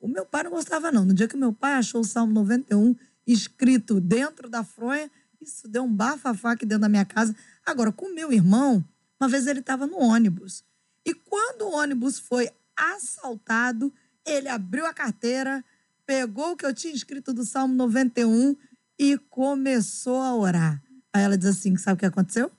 O meu pai não gostava, não. No dia que meu pai achou o Salmo 91 escrito dentro da fronha, isso deu um bafafá aqui dentro da minha casa. Agora, com o meu irmão, uma vez ele estava no ônibus. E quando o ônibus foi assaltado, ele abriu a carteira, pegou o que eu tinha escrito do Salmo 91 e começou a orar. Aí ela diz assim: sabe o que aconteceu?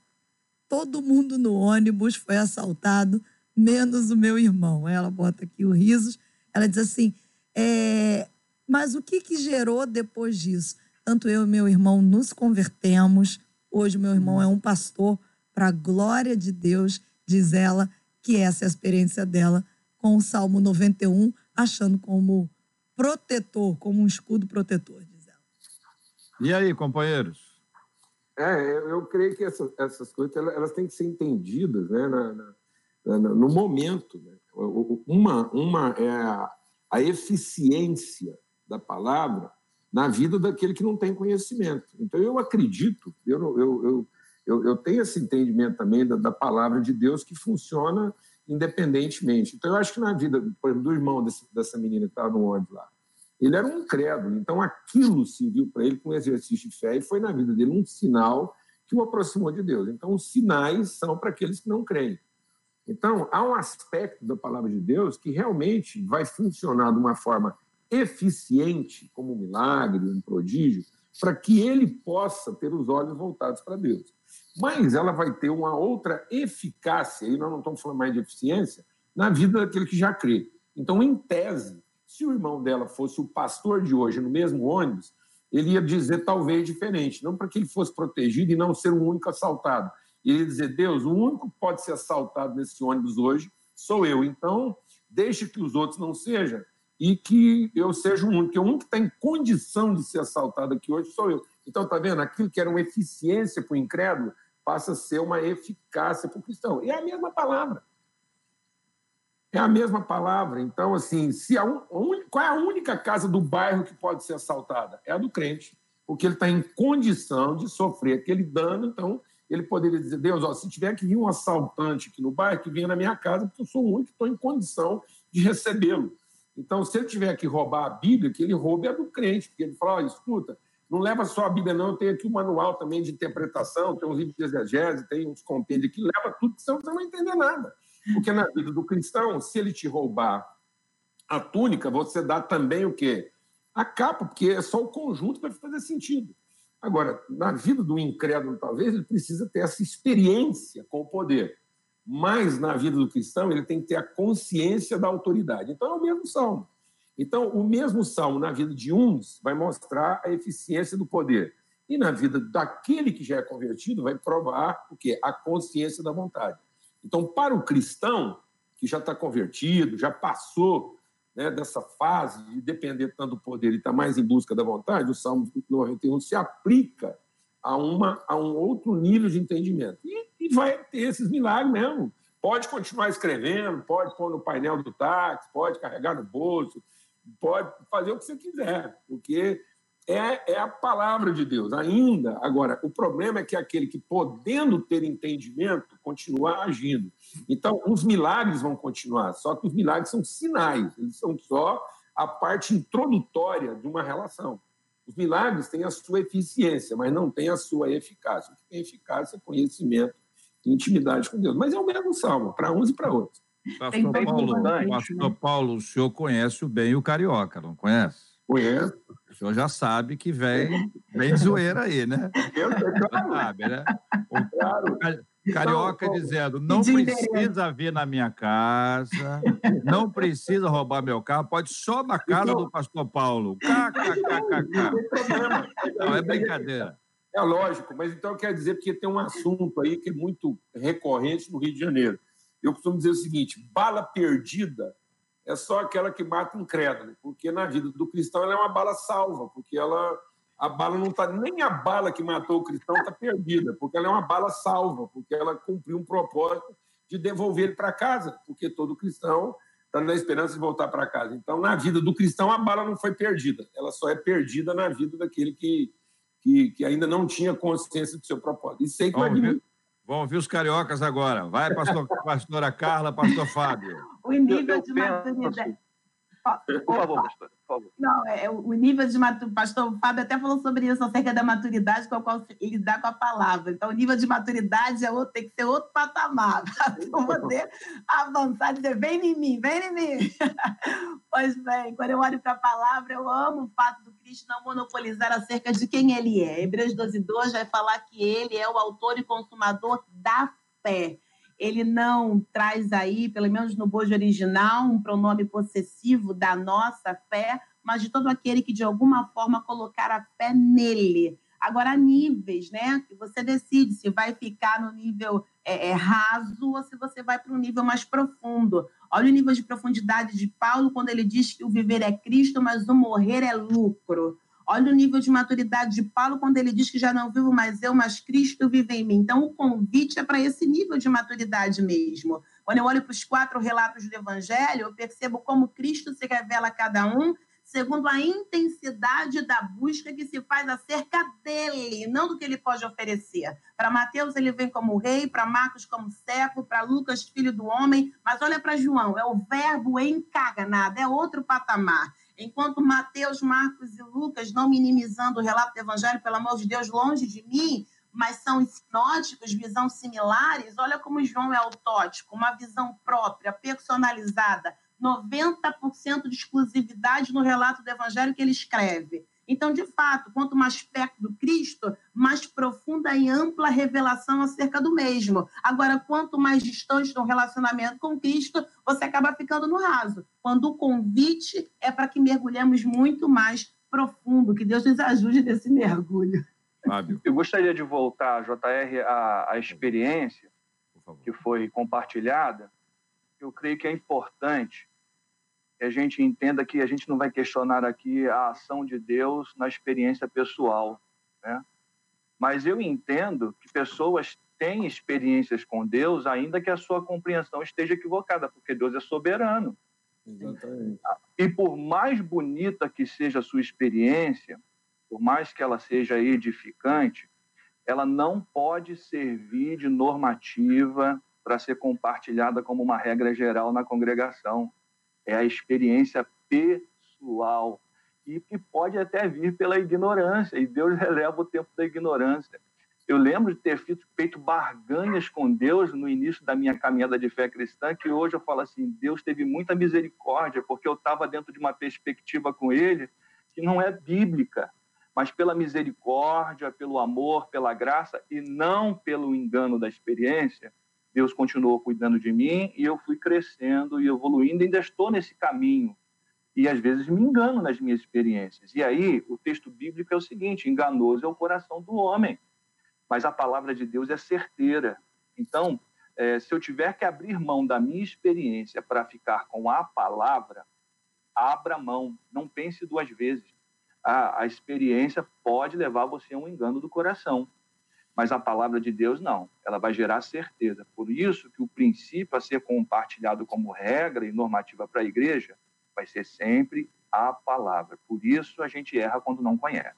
Todo mundo no ônibus foi assaltado, menos o meu irmão. Ela bota aqui o risos. Ela diz assim: é, mas o que, que gerou depois disso? Tanto eu e meu irmão nos convertemos. Hoje, meu irmão é um pastor, para a glória de Deus, diz ela que essa é a experiência dela com o Salmo 91, achando como protetor, como um escudo protetor, diz ela. E aí, companheiros? É, eu creio que essa, essas coisas elas têm que ser entendidas né, na, na, no momento. Né? Uma, uma é a, a eficiência da palavra na vida daquele que não tem conhecimento. Então, eu acredito, eu, eu, eu, eu, eu tenho esse entendimento também da, da, palavra de Deus que funciona independentemente. Então, eu acho que na vida, por exemplo, do irmão desse, dessa menina que estava no ônibus lá, ele era um incrédulo, então aquilo serviu para ele com um exercício de fé e foi na vida dele um sinal que o aproximou de Deus. Então, os sinais são para aqueles que não creem. Então, há um aspecto da palavra de Deus que realmente vai funcionar de uma forma eficiente, como um milagre, um prodígio, para que ele possa ter os olhos voltados para Deus mas ela vai ter uma outra eficácia, e nós não estamos falando mais de eficiência, na vida daquele que já crê. Então, em tese, se o irmão dela fosse o pastor de hoje no mesmo ônibus, ele ia dizer talvez diferente, não para que ele fosse protegido e não ser o único assaltado. Ele ia dizer: Deus, o único que pode ser assaltado nesse ônibus hoje sou eu. Então, deixe que os outros não sejam e que eu seja o único. Porque o único que está em condição de ser assaltado aqui hoje sou eu. Então, está vendo? Aquilo que era uma eficiência para o incrédulo passa a ser uma eficácia para o cristão. E é a mesma palavra. É a mesma palavra. Então, assim, se a un... qual é a única casa do bairro que pode ser assaltada? É a do crente, porque ele está em condição de sofrer aquele dano. Então, ele poderia dizer: Deus, ó, se tiver que vir um assaltante aqui no bairro, que venha na minha casa, porque eu sou o único que estou em condição de recebê-lo. Então, se ele tiver que roubar a Bíblia, que ele roube a do crente, porque ele fala: escuta, não leva só a Bíblia, não. Eu tenho aqui o um manual também de interpretação, tem um livro de exegese, tem uns compêndios que leva tudo, senão você não vai entender nada. Porque na vida do cristão, se ele te roubar a túnica, você dá também o quê? A capa, porque é só o conjunto vai fazer sentido. Agora, na vida do incrédulo, talvez, ele precisa ter essa experiência com o poder. Mas na vida do cristão, ele tem que ter a consciência da autoridade. Então é o mesmo salmo. Então, o mesmo salmo na vida de uns vai mostrar a eficiência do poder. E na vida daquele que já é convertido, vai provar o quê? A consciência da vontade. Então, para o cristão que já está convertido, já passou né, dessa fase de depender tanto do poder e estar tá mais em busca da vontade, o Salmo 91 se aplica a, uma, a um outro nível de entendimento. E, e vai ter esses milagres mesmo. Pode continuar escrevendo, pode pôr no painel do táxi, pode carregar no bolso, pode fazer o que você quiser, porque é, é a palavra de Deus ainda. Agora, o problema é que aquele que, podendo ter entendimento, continua agindo. Então, os milagres vão continuar, só que os milagres são sinais, eles são só a parte introdutória de uma relação. Os milagres têm a sua eficiência, mas não têm a sua eficácia. O que tem eficácia é conhecimento e intimidade com Deus. Mas é o mesmo salmo, para uns e para outros. Pastor Paulo, Pastor Paulo, o senhor conhece bem o carioca, não conhece? Conheço. O senhor já sabe que vem, vem zoeira aí, né? Eu claro. sabe, né? O, claro. Carioca então, dizendo: não precisa vir na minha casa, não precisa roubar meu carro, pode só na casa então, do pastor Paulo. KKKKK. Não, é brincadeira. É lógico, mas então quer dizer porque tem um assunto aí que é muito recorrente no Rio de Janeiro. Eu costumo dizer o seguinte: bala perdida é só aquela que mata incrédulo, porque na vida do cristão ela é uma bala salva, porque ela a bala não está nem a bala que matou o cristão está perdida, porque ela é uma bala salva, porque ela cumpriu um propósito de devolver ele para casa, porque todo cristão está na esperança de voltar para casa. Então, na vida do cristão, a bala não foi perdida, ela só é perdida na vida daquele que, que, que ainda não tinha consciência do seu propósito. E sei que Vamos vai Vamos ouvir os cariocas agora. Vai, pastor, pastora Carla, pastor Fábio. O nível de maturidade. Por favor, pastor, por favor. Não, é, o nível de maturidade. Pastor Fábio até falou sobre isso, acerca da maturidade com a qual ele dá com a palavra. Então, o nível de maturidade é outro, tem que ser outro patamar para poder avançar e dizer: vem em mim, vem em mim. pois bem, quando eu olho para a palavra, eu amo o fato do Cristo não monopolizar acerca de quem ele é. Hebreus 12, 2 vai falar que ele é o autor e consumador da fé ele não traz aí, pelo menos no bojo original, um pronome possessivo da nossa fé, mas de todo aquele que de alguma forma colocar a fé nele. Agora, níveis, né? Você decide se vai ficar no nível é, é, raso ou se você vai para um nível mais profundo. Olha o nível de profundidade de Paulo quando ele diz que o viver é Cristo, mas o morrer é lucro. Olha o nível de maturidade de Paulo quando ele diz que já não vivo mais eu, mas Cristo vive em mim. Então, o convite é para esse nível de maturidade mesmo. Quando eu olho para os quatro relatos do Evangelho, eu percebo como Cristo se revela a cada um segundo a intensidade da busca que se faz acerca dele, não do que ele pode oferecer. Para Mateus, ele vem como rei, para Marcos, como servo, para Lucas, filho do homem. Mas olha para João, é o verbo encarnado, é outro patamar. Enquanto Mateus, Marcos e Lucas, não minimizando o relato do Evangelho, pelo amor de Deus, longe de mim, mas são sinóticos, visão similares, olha como João é autótico, uma visão própria, personalizada, 90% de exclusividade no relato do Evangelho que ele escreve. Então, de fato, quanto mais perto do Cristo, mais profunda e ampla revelação acerca do mesmo. Agora, quanto mais distante do relacionamento com Cristo, você acaba ficando no raso. Quando o convite é para que mergulhemos muito mais profundo, que Deus nos ajude nesse mergulho. Fábio. Eu gostaria de voltar, JR, à, à experiência que foi compartilhada. Eu creio que é importante que a gente entenda que a gente não vai questionar aqui a ação de Deus na experiência pessoal, né? Mas eu entendo que pessoas têm experiências com Deus, ainda que a sua compreensão esteja equivocada, porque Deus é soberano. Exatamente. E por mais bonita que seja a sua experiência, por mais que ela seja edificante, ela não pode servir de normativa para ser compartilhada como uma regra geral na congregação é a experiência pessoal e que pode até vir pela ignorância, e Deus releva o tempo da ignorância. Eu lembro de ter feito barganhas com Deus no início da minha caminhada de fé cristã, que hoje eu falo assim: Deus teve muita misericórdia, porque eu estava dentro de uma perspectiva com Ele que não é bíblica, mas pela misericórdia, pelo amor, pela graça e não pelo engano da experiência, Deus continuou cuidando de mim e eu fui crescendo e evoluindo, ainda estou nesse caminho. E às vezes me engano nas minhas experiências. E aí, o texto bíblico é o seguinte: enganoso é o coração do homem, mas a palavra de Deus é certeira. Então, é, se eu tiver que abrir mão da minha experiência para ficar com a palavra, abra mão, não pense duas vezes. A, a experiência pode levar você a um engano do coração, mas a palavra de Deus não, ela vai gerar certeza. Por isso que o princípio a ser compartilhado como regra e normativa para a igreja vai ser sempre a palavra. Por isso a gente erra quando não conhece.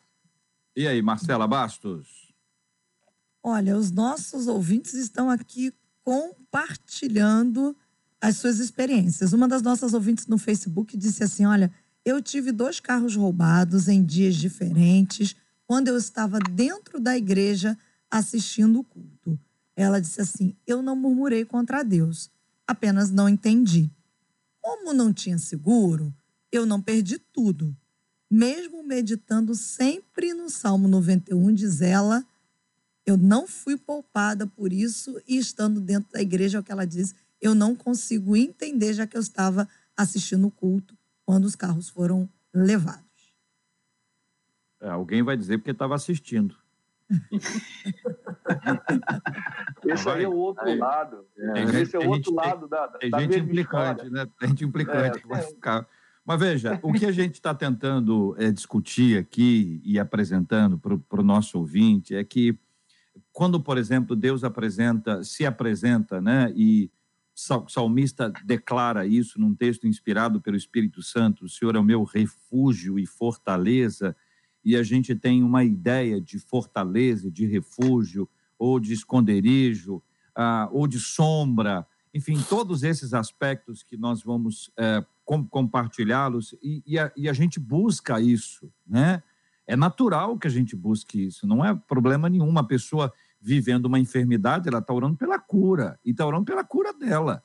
E aí, Marcela Bastos? Olha, os nossos ouvintes estão aqui compartilhando as suas experiências. Uma das nossas ouvintes no Facebook disse assim: Olha, eu tive dois carros roubados em dias diferentes, quando eu estava dentro da igreja assistindo o culto. Ela disse assim: Eu não murmurei contra Deus, apenas não entendi. Como não tinha seguro, eu não perdi tudo. Mesmo meditando sempre no Salmo 91, diz ela, eu não fui poupada por isso e estando dentro da igreja, é o que ela diz, eu não consigo entender, já que eu estava assistindo o culto quando os carros foram levados. É, alguém vai dizer porque estava assistindo. Esse aí é o outro aí, lado. É, Esse é o outro lado da, tem da gente implicante, história. né? Tem gente implicante é, que vai ficar. Mas veja, o que a gente está tentando é, discutir aqui e apresentando para o nosso ouvinte é que quando, por exemplo, Deus apresenta, se apresenta, né, e o salmista declara isso num texto inspirado pelo Espírito Santo: o Senhor é o meu refúgio e fortaleza, e a gente tem uma ideia de fortaleza, de refúgio, ou de esconderijo, ah, ou de sombra, enfim, todos esses aspectos que nós vamos é, com, compartilhá-los, e, e, e a gente busca isso, né? É natural que a gente busque isso, não é problema nenhum. Uma pessoa vivendo uma enfermidade, ela está orando pela cura, e está orando pela cura dela.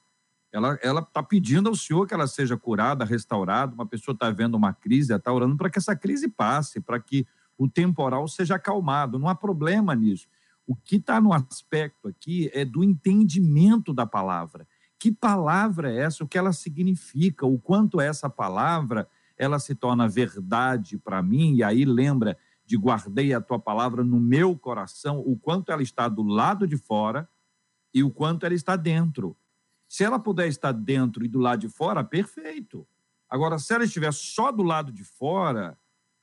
Ela está pedindo ao Senhor que ela seja curada, restaurada. Uma pessoa está vendo uma crise, está orando para que essa crise passe, para que o temporal seja acalmado. Não há problema nisso. O que está no aspecto aqui é do entendimento da palavra. Que palavra é essa? O que ela significa? O quanto essa palavra ela se torna verdade para mim? E aí lembra de guardei a tua palavra no meu coração, o quanto ela está do lado de fora e o quanto ela está dentro. Se ela puder estar dentro e do lado de fora, perfeito. Agora, se ela estiver só do lado de fora,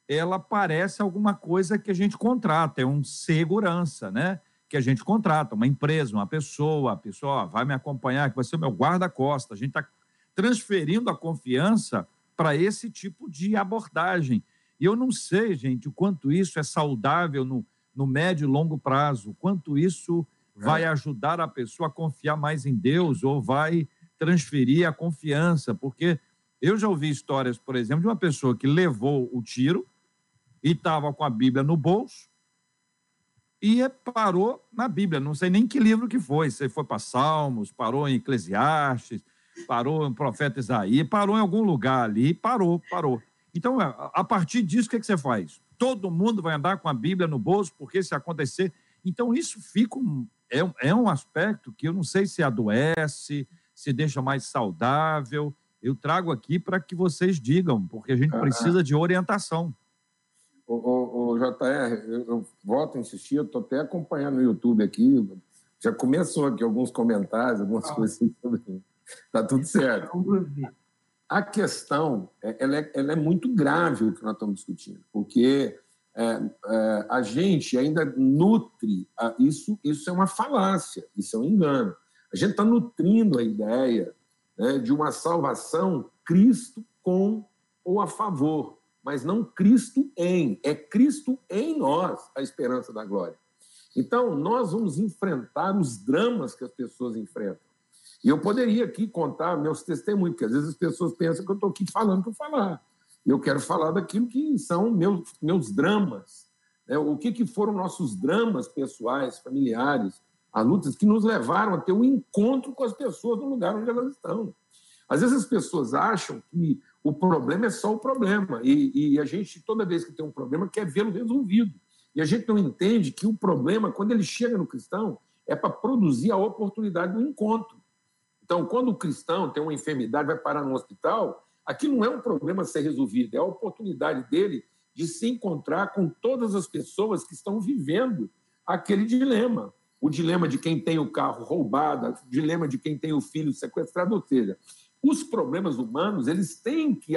ela parece alguma coisa que a gente contrata, é um segurança, né? Que a gente contrata, uma empresa, uma pessoa, a pessoa vai me acompanhar, que vai ser o meu guarda-costa. A gente está transferindo a confiança para esse tipo de abordagem. E eu não sei, gente, o quanto isso é saudável no, no médio e longo prazo, o quanto isso vai ajudar a pessoa a confiar mais em Deus ou vai transferir a confiança, porque eu já ouvi histórias, por exemplo, de uma pessoa que levou o tiro e estava com a Bíblia no bolso e parou na Bíblia, não sei nem que livro que foi, se foi para Salmos, parou em Eclesiastes, parou em Profeta Isaías, parou em algum lugar ali, parou, parou. Então, a partir disso, o que, é que você faz? Todo mundo vai andar com a Bíblia no bolso, porque se acontecer. Então, isso fica um, é, é um aspecto que eu não sei se adoece, se deixa mais saudável. Eu trago aqui para que vocês digam, porque a gente ah, precisa de orientação. O, o, o JR, eu, eu, volto a insistir, eu estou até acompanhando no YouTube aqui, já começou aqui alguns comentários, algumas ah. coisas sobre. Está tudo certo. A questão é, ela é, ela é muito grave o que nós estamos discutindo, porque é, é, a gente ainda nutre a, isso. Isso é uma falácia, isso é um engano. A gente está nutrindo a ideia né, de uma salvação Cristo com ou a favor, mas não Cristo em. É Cristo em nós a esperança da glória. Então, nós vamos enfrentar os dramas que as pessoas enfrentam. E eu poderia aqui contar meus testemunhos, porque às vezes as pessoas pensam que eu estou aqui falando por falar. Eu quero falar daquilo que são meus, meus dramas. Né? O que, que foram nossos dramas pessoais, familiares, as lutas que nos levaram a ter um encontro com as pessoas no lugar onde elas estão. Às vezes as pessoas acham que o problema é só o problema, e, e a gente, toda vez que tem um problema, quer vê-lo resolvido. E a gente não entende que o problema, quando ele chega no cristão, é para produzir a oportunidade do encontro. Então, quando o cristão tem uma enfermidade, vai parar no hospital, aqui não é um problema a ser resolvido, é a oportunidade dele de se encontrar com todas as pessoas que estão vivendo aquele dilema. O dilema de quem tem o carro roubado, o dilema de quem tem o filho sequestrado, ou seja, os problemas humanos, eles têm que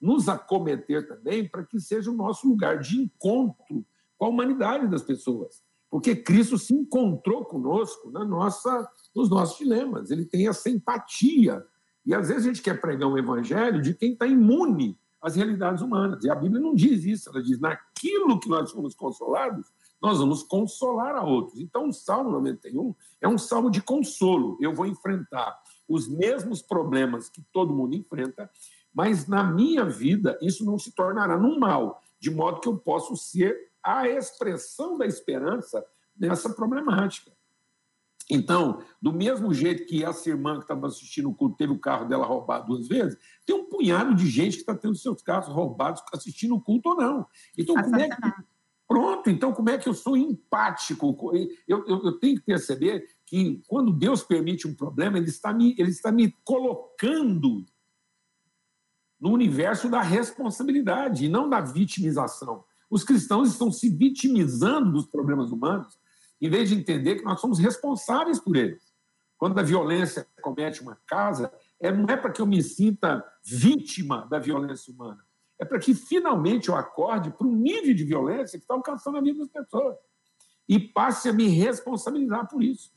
nos acometer também para que seja o nosso lugar de encontro com a humanidade das pessoas. Porque Cristo se encontrou conosco na nossa, nos nossos dilemas, ele tem essa empatia. E às vezes a gente quer pregar um evangelho de quem está imune às realidades humanas. E a Bíblia não diz isso, ela diz: naquilo que nós fomos consolados, nós vamos consolar a outros. Então, o Salmo 91 é um salmo de consolo. Eu vou enfrentar os mesmos problemas que todo mundo enfrenta, mas na minha vida isso não se tornará num mal, de modo que eu posso ser a expressão da esperança nessa problemática. Então, do mesmo jeito que essa irmã que estava assistindo o culto teve o carro dela roubado duas vezes, tem um punhado de gente que está tendo seus carros roubados assistindo o culto ou não. Então, como é que, Pronto, então como é que eu sou empático? Eu, eu, eu, tenho que perceber que quando Deus permite um problema, Ele está me, ele está me colocando no universo da responsabilidade e não da vitimização. Os cristãos estão se vitimizando dos problemas humanos em vez de entender que nós somos responsáveis por eles. Quando a violência comete uma casa, é, não é para que eu me sinta vítima da violência humana é para que finalmente eu acorde para um nível de violência que está alcançando a vida das pessoas e passe a me responsabilizar por isso.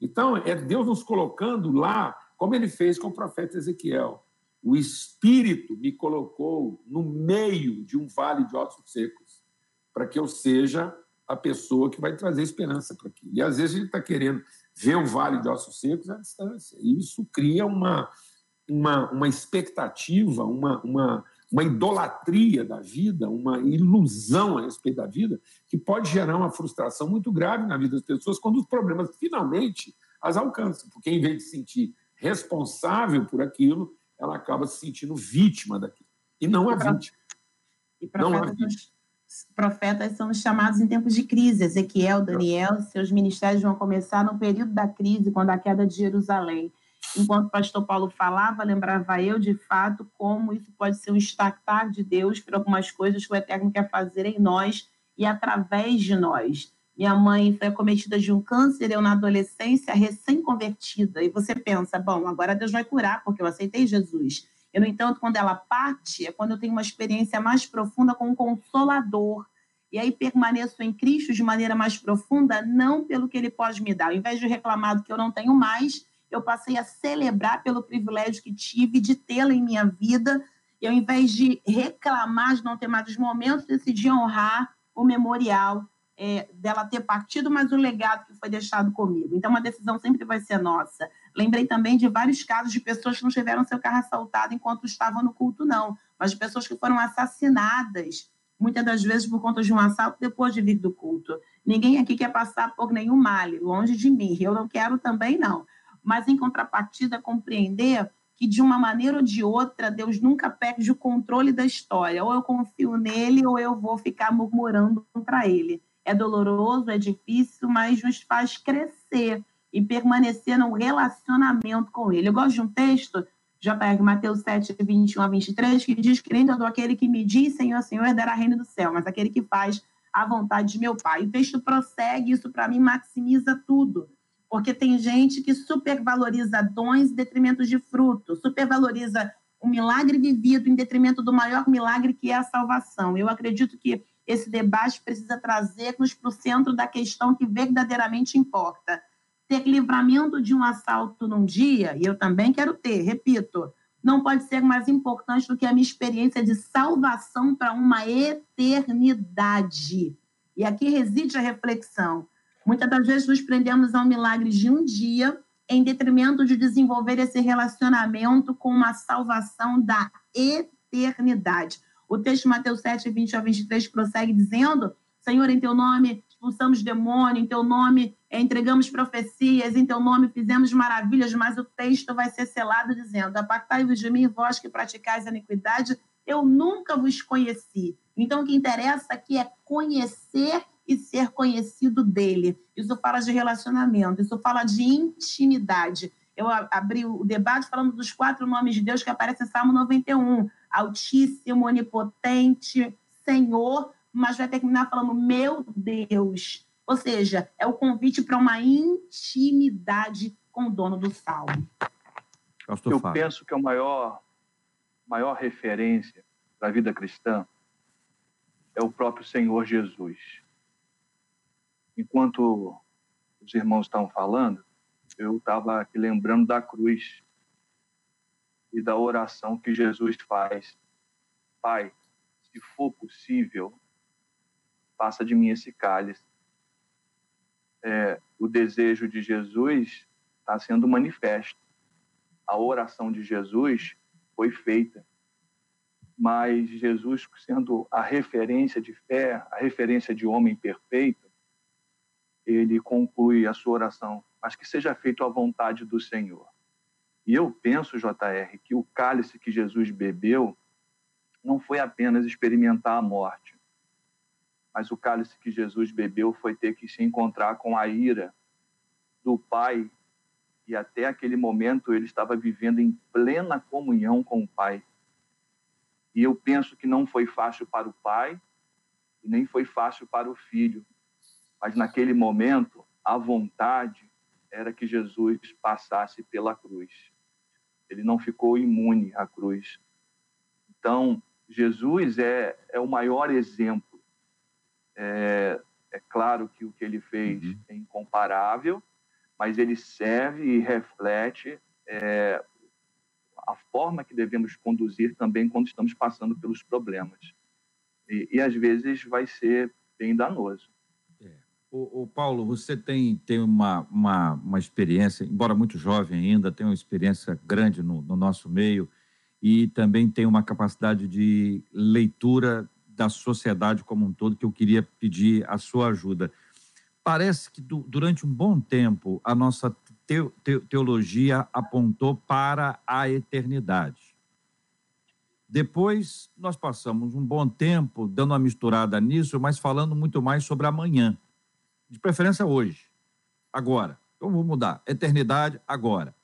Então, é Deus nos colocando lá, como ele fez com o profeta Ezequiel. O Espírito me colocou no meio de um vale de ossos secos, para que eu seja a pessoa que vai trazer esperança para aquilo. E às vezes ele está querendo ver o vale de ossos secos à distância. E isso cria uma, uma, uma expectativa, uma, uma, uma idolatria da vida, uma ilusão a respeito da vida, que pode gerar uma frustração muito grave na vida das pessoas quando os problemas finalmente as alcançam. Porque, em vez de se sentir responsável por aquilo, ela acaba se sentindo vítima daquilo. E não a vítima. E profetas, profetas são chamados em tempos de crise. Ezequiel, Daniel, seus ministérios vão começar no período da crise, quando a queda de Jerusalém enquanto o pastor Paulo falava, lembrava eu, de fato, como isso pode ser um estactar de Deus para algumas coisas que o Eterno quer fazer em nós e através de nós. Minha mãe foi acometida de um câncer, eu na adolescência, recém-convertida. E você pensa, bom, agora Deus vai curar, porque eu aceitei Jesus. E, no entanto, quando ela parte, é quando eu tenho uma experiência mais profunda com o Consolador. E aí permaneço em Cristo de maneira mais profunda, não pelo que Ele pode me dar. Ao invés de reclamar do que eu não tenho mais, eu passei a celebrar pelo privilégio que tive de tê-la em minha vida. E ao invés de reclamar de não ter mais os momentos, decidi honrar o memorial é, dela ter partido, mas o legado que foi deixado comigo. Então, uma decisão sempre vai ser nossa. Lembrei também de vários casos de pessoas que não tiveram seu carro assaltado enquanto estavam no culto, não, mas de pessoas que foram assassinadas, muitas das vezes por conta de um assalto depois de vir do culto. Ninguém aqui quer passar por nenhum mal, longe de mim. Eu não quero também, não mas em contrapartida compreender que de uma maneira ou de outra Deus nunca perde o controle da história. Ou eu confio nele ou eu vou ficar murmurando contra ele. É doloroso, é difícil, mas nos faz crescer e permanecer num relacionamento com ele. Eu gosto de um texto, JR Mateus 7, 21 a 23, que diz que nem todo aquele que me diz Senhor, Senhor, herdará reino do céu, mas aquele que faz a vontade de meu Pai. O texto prossegue, isso para mim maximiza tudo porque tem gente que supervaloriza dons em detrimento de fruto, supervaloriza o milagre vivido em detrimento do maior milagre que é a salvação. Eu acredito que esse debate precisa trazer-nos para o centro da questão que verdadeiramente importa. Ter livramento de um assalto num dia, e eu também quero ter, repito, não pode ser mais importante do que a minha experiência de salvação para uma eternidade. E aqui reside a reflexão. Muitas das vezes nos prendemos a um milagre de um dia em detrimento de desenvolver esse relacionamento com uma salvação da eternidade. O texto de Mateus 7, 20 a 23 prossegue dizendo: Senhor, em teu nome expulsamos demônio, em teu nome entregamos profecias, em teu nome fizemos maravilhas, mas o texto vai ser selado dizendo: Apartai-vos de mim, vós que praticais a iniquidade, eu nunca vos conheci. Então, o que interessa aqui é conhecer e ser conhecido dele. Isso fala de relacionamento, isso fala de intimidade. Eu abri o debate falando dos quatro nomes de Deus que aparecem em Salmo 91. Altíssimo, onipotente, Senhor, mas vai terminar falando meu Deus. Ou seja, é o convite para uma intimidade com o dono do salmo. Eu penso que a maior, maior referência para a vida cristã é o próprio Senhor Jesus. Enquanto os irmãos estavam falando, eu estava aqui lembrando da cruz e da oração que Jesus faz. Pai, se for possível, passa de mim esse cálice. É, o desejo de Jesus está sendo manifesto. A oração de Jesus foi feita. Mas Jesus, sendo a referência de fé, a referência de homem perfeito, ele conclui a sua oração, mas que seja feito a vontade do Senhor. E eu penso, JR, que o cálice que Jesus bebeu não foi apenas experimentar a morte, mas o cálice que Jesus bebeu foi ter que se encontrar com a ira do Pai, e até aquele momento ele estava vivendo em plena comunhão com o Pai. E eu penso que não foi fácil para o Pai e nem foi fácil para o Filho, mas naquele momento a vontade era que Jesus passasse pela cruz. Ele não ficou imune à cruz. Então, Jesus é, é o maior exemplo. É, é claro que o que ele fez uhum. é incomparável, mas ele serve e reflete é, a forma que devemos conduzir também quando estamos passando pelos problemas. E, e às vezes vai ser bem danoso. O, o, Paulo, você tem, tem uma, uma, uma experiência, embora muito jovem ainda, tem uma experiência grande no, no nosso meio e também tem uma capacidade de leitura da sociedade como um todo que eu queria pedir a sua ajuda. Parece que durante um bom tempo a nossa te, te, teologia apontou para a eternidade. Depois nós passamos um bom tempo dando uma misturada nisso, mas falando muito mais sobre amanhã de preferência hoje, agora. Então vou mudar. Eternidade, agora.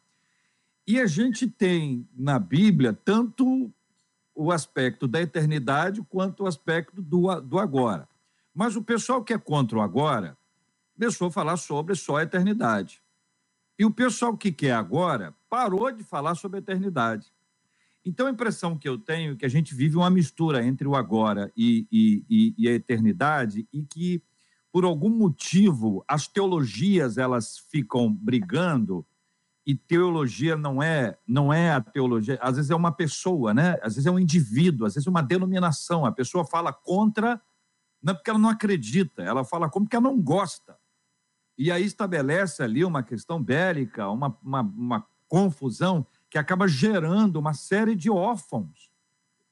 E a gente tem na Bíblia tanto o aspecto da eternidade quanto o aspecto do, do agora. Mas o pessoal que é contra o agora começou a falar sobre só a eternidade. E o pessoal que quer agora parou de falar sobre a eternidade. Então a impressão que eu tenho é que a gente vive uma mistura entre o agora e, e, e, e a eternidade e que por algum motivo, as teologias elas ficam brigando e teologia não é não é a teologia, às vezes é uma pessoa, né? Às vezes é um indivíduo, às vezes é uma denominação. A pessoa fala contra não é porque ela não acredita, ela fala como porque ela não gosta. E aí estabelece ali uma questão bélica, uma, uma, uma confusão que acaba gerando uma série de órfãos,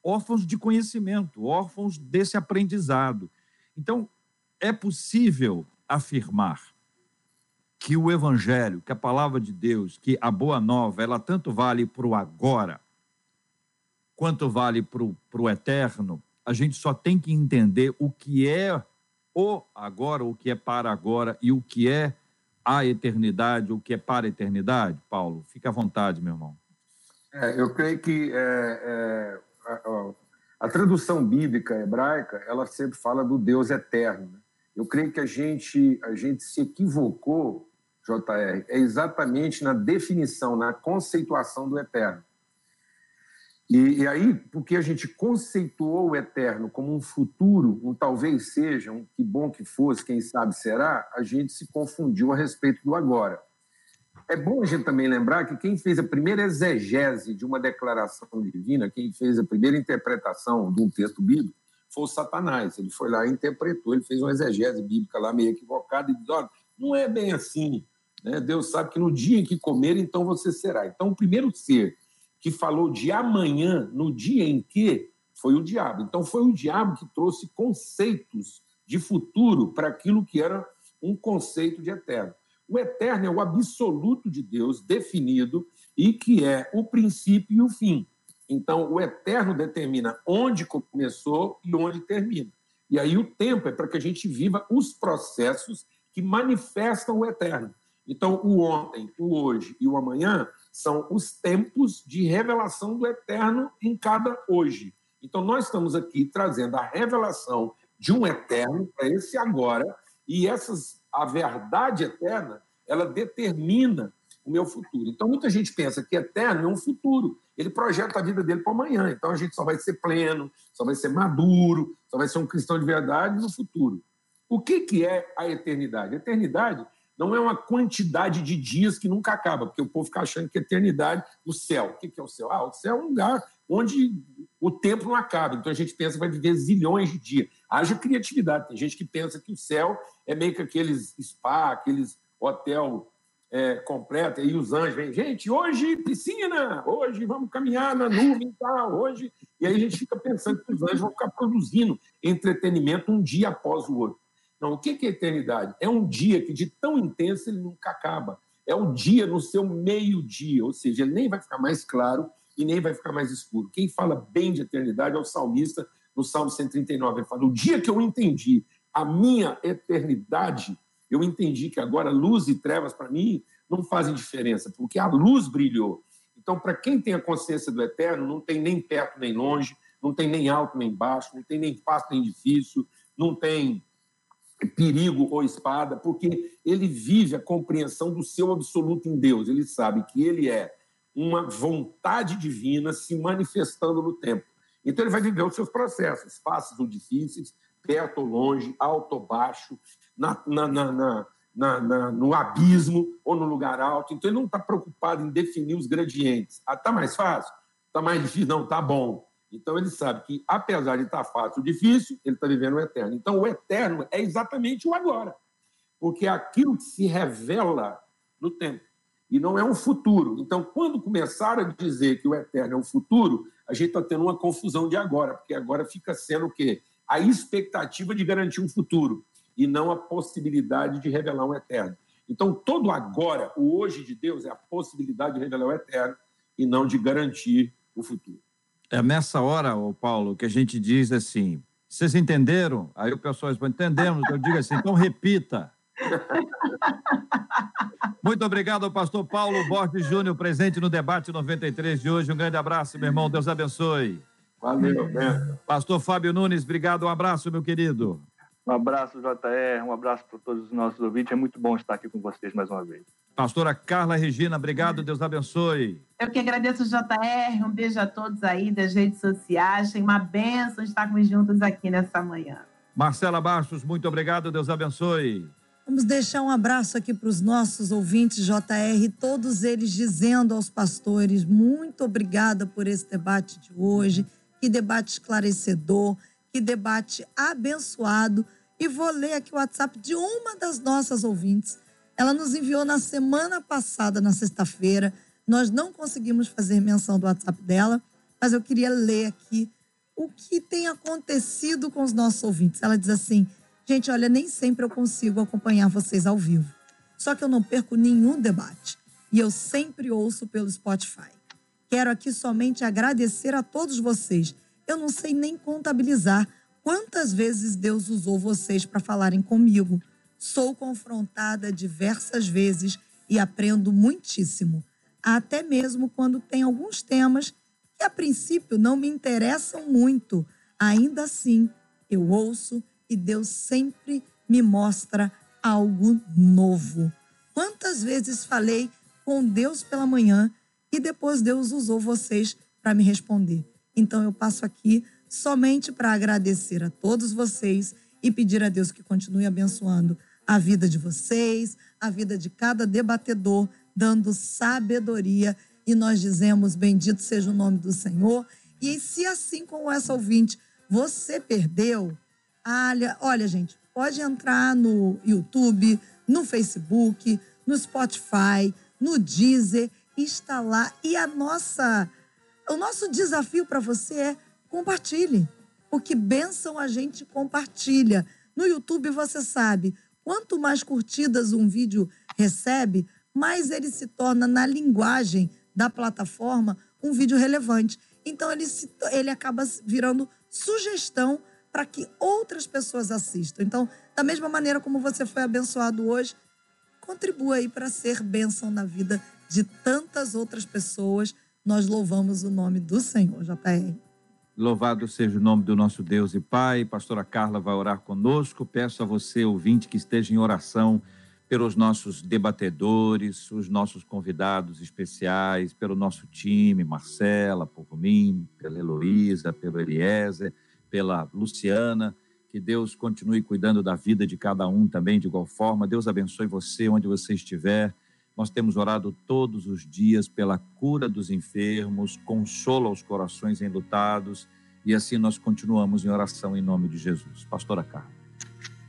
órfãos de conhecimento, órfãos desse aprendizado. Então, é possível afirmar que o Evangelho, que a palavra de Deus, que a boa nova, ela tanto vale para o agora, quanto vale para o eterno, a gente só tem que entender o que é o agora, o que é para agora e o que é a eternidade, o que é para a eternidade. Paulo, fica à vontade, meu irmão. É, eu creio que é, é, a, a, tradução bíblica hebraica, ela sempre fala do Deus eterno. Né? Eu creio que a gente, a gente se equivocou, JR, é exatamente na definição, na conceituação do eterno. E, e, aí, porque a gente conceituou o eterno como um futuro, um talvez seja, um que bom que fosse, quem sabe será, a gente se confundiu a respeito do agora. É bom a gente também lembrar que quem fez a primeira exegese de uma declaração divina, quem fez a primeira interpretação de um texto bíblico, foi o Satanás. Ele foi lá interpretou, ele fez uma exegese bíblica lá meio equivocada e diz: olha, não é bem assim. Né? Deus sabe que no dia em que comer, então você será. Então, o primeiro ser que falou de amanhã, no dia em que, foi o diabo. Então, foi o diabo que trouxe conceitos de futuro para aquilo que era um conceito de eterno. O eterno é o absoluto de Deus definido e que é o princípio e o fim. Então, o eterno determina onde começou e onde termina. E aí o tempo é para que a gente viva os processos que manifestam o eterno. Então, o ontem, o hoje e o amanhã são os tempos de revelação do eterno em cada hoje. Então, nós estamos aqui trazendo a revelação de um eterno para esse agora, e essas, a verdade eterna, ela determina o meu futuro. Então, muita gente pensa que eterno é um futuro. ele projeta a vida dele para amanhã. Então a gente só vai ser pleno, só vai ser maduro, só vai ser um cristão de verdade no futuro. O que, que é a eternidade? A eternidade não é uma quantidade de dias que nunca acaba, porque o povo fica achando que a eternidade, o céu. O que é o céu? Ah, o céu é um lugar onde o tempo não acaba. Então a gente pensa que vai viver zilhões de dias. Haja criatividade. Tem gente que pensa que o céu é meio que aqueles spa, aqueles hotel é, completo, e os anjos vêm, gente, hoje piscina, hoje vamos caminhar na nuvem e tal, hoje. E aí a gente fica pensando que os anjos vão ficar produzindo entretenimento um dia após o outro. Não, o que é eternidade? É um dia que de tão intenso ele nunca acaba. É um dia no seu meio-dia, ou seja, ele nem vai ficar mais claro e nem vai ficar mais escuro. Quem fala bem de eternidade é o salmista no Salmo 139. Ele fala: O dia que eu entendi a minha eternidade, eu entendi que agora luz e trevas para mim não fazem diferença, porque a luz brilhou. Então, para quem tem a consciência do eterno, não tem nem perto nem longe, não tem nem alto nem baixo, não tem nem fácil nem difícil, não tem perigo ou espada, porque ele vive a compreensão do seu absoluto em Deus. Ele sabe que ele é uma vontade divina se manifestando no tempo. Então ele vai viver os seus processos, fáceis ou difíceis, perto ou longe, alto ou baixo, na, na, na, na, no abismo ou no lugar alto. Então ele não está preocupado em definir os gradientes. Ah, tá mais fácil? Está mais difícil? Não, tá bom. Então ele sabe que, apesar de estar fácil difícil, ele está vivendo o eterno. Então o eterno é exatamente o agora, porque é aquilo que se revela no tempo e não é um futuro. Então, quando começaram a dizer que o eterno é o futuro, a gente está tendo uma confusão de agora, porque agora fica sendo o quê? A expectativa de garantir um futuro e não a possibilidade de revelar um eterno. Então, todo agora, o hoje de Deus, é a possibilidade de revelar o eterno e não de garantir o futuro. É nessa hora, Paulo, que a gente diz assim: vocês entenderam? Aí o pessoal responde: entendemos. Eu digo assim: então repita. Muito obrigado ao pastor Paulo Borges Júnior, presente no debate 93 de hoje. Um grande abraço, meu irmão. Deus abençoe. Valeu, Beto. Pastor Fábio Nunes, obrigado. Um abraço, meu querido. Um abraço, JR, um abraço para todos os nossos ouvintes. É muito bom estar aqui com vocês mais uma vez. Pastora Carla Regina, obrigado, Deus abençoe. Eu que agradeço, JR. Um beijo a todos aí das redes sociais. Tem uma benção estarmos juntos aqui nessa manhã. Marcela Bastos, muito obrigado, Deus abençoe. Vamos deixar um abraço aqui para os nossos ouvintes, JR, todos eles dizendo aos pastores: muito obrigada por esse debate de hoje. Que debate esclarecedor que debate abençoado. E vou ler aqui o WhatsApp de uma das nossas ouvintes. Ela nos enviou na semana passada, na sexta-feira. Nós não conseguimos fazer menção do WhatsApp dela, mas eu queria ler aqui o que tem acontecido com os nossos ouvintes. Ela diz assim: gente, olha, nem sempre eu consigo acompanhar vocês ao vivo. Só que eu não perco nenhum debate. E eu sempre ouço pelo Spotify. Quero aqui somente agradecer a todos vocês eu não sei nem contabilizar quantas vezes Deus usou vocês para falarem comigo. Sou confrontada diversas vezes e aprendo muitíssimo, até mesmo quando tem alguns temas que a princípio não me interessam muito. Ainda assim, eu ouço e Deus sempre me mostra algo novo. Quantas vezes falei com Deus pela manhã e depois Deus usou vocês para me responder? Então eu passo aqui somente para agradecer a todos vocês e pedir a Deus que continue abençoando a vida de vocês, a vida de cada debatedor, dando sabedoria. E nós dizemos: Bendito seja o nome do Senhor. E se assim como essa ouvinte você perdeu, olha, olha, gente, pode entrar no YouTube, no Facebook, no Spotify, no Deezer, está lá. E a nossa o nosso desafio para você é compartilhe, porque bênção a gente compartilha. No YouTube você sabe, quanto mais curtidas um vídeo recebe, mais ele se torna na linguagem da plataforma um vídeo relevante. Então ele, se, ele acaba virando sugestão para que outras pessoas assistam. Então, da mesma maneira como você foi abençoado hoje, contribua aí para ser bênção na vida de tantas outras pessoas nós louvamos o nome do Senhor, JR. Louvado seja o nome do nosso Deus e Pai. Pastora Carla vai orar conosco. Peço a você, ouvinte, que esteja em oração pelos nossos debatedores, os nossos convidados especiais, pelo nosso time, Marcela, por mim, pela Heloísa, pelo Eliezer, pela Luciana. Que Deus continue cuidando da vida de cada um também, de igual forma. Deus abençoe você onde você estiver. Nós temos orado todos os dias pela cura dos enfermos, consola os corações enlutados e assim nós continuamos em oração em nome de Jesus. Pastora Carla.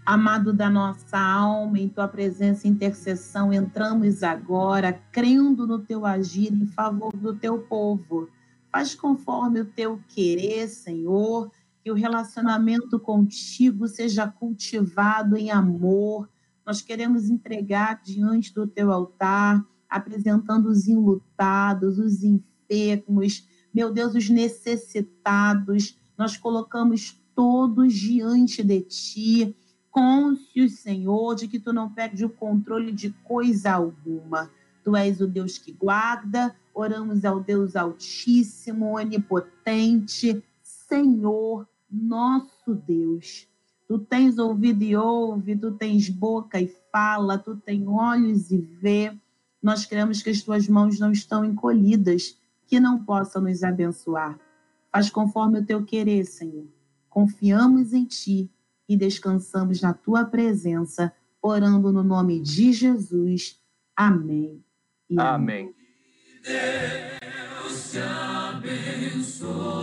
Amado da nossa alma, em tua presença e intercessão, entramos agora, crendo no teu agir em favor do teu povo. Faz conforme o teu querer, Senhor, que o relacionamento contigo seja cultivado em amor. Nós queremos entregar diante do teu altar, apresentando os enlutados, os enfermos, meu Deus, os necessitados. Nós colocamos todos diante de ti Conscious, Senhor, de que tu não perdes o controle de coisa alguma. Tu és o Deus que guarda, oramos ao Deus Altíssimo, Onipotente, Senhor, nosso Deus. Tu tens ouvido e ouve, tu tens boca e fala, tu tens olhos e vê. Nós queremos que as tuas mãos não estão encolhidas, que não possam nos abençoar. Faz conforme o teu querer, Senhor. Confiamos em ti e descansamos na tua presença, orando no nome de Jesus. Amém. E amém. Deus te abençoe.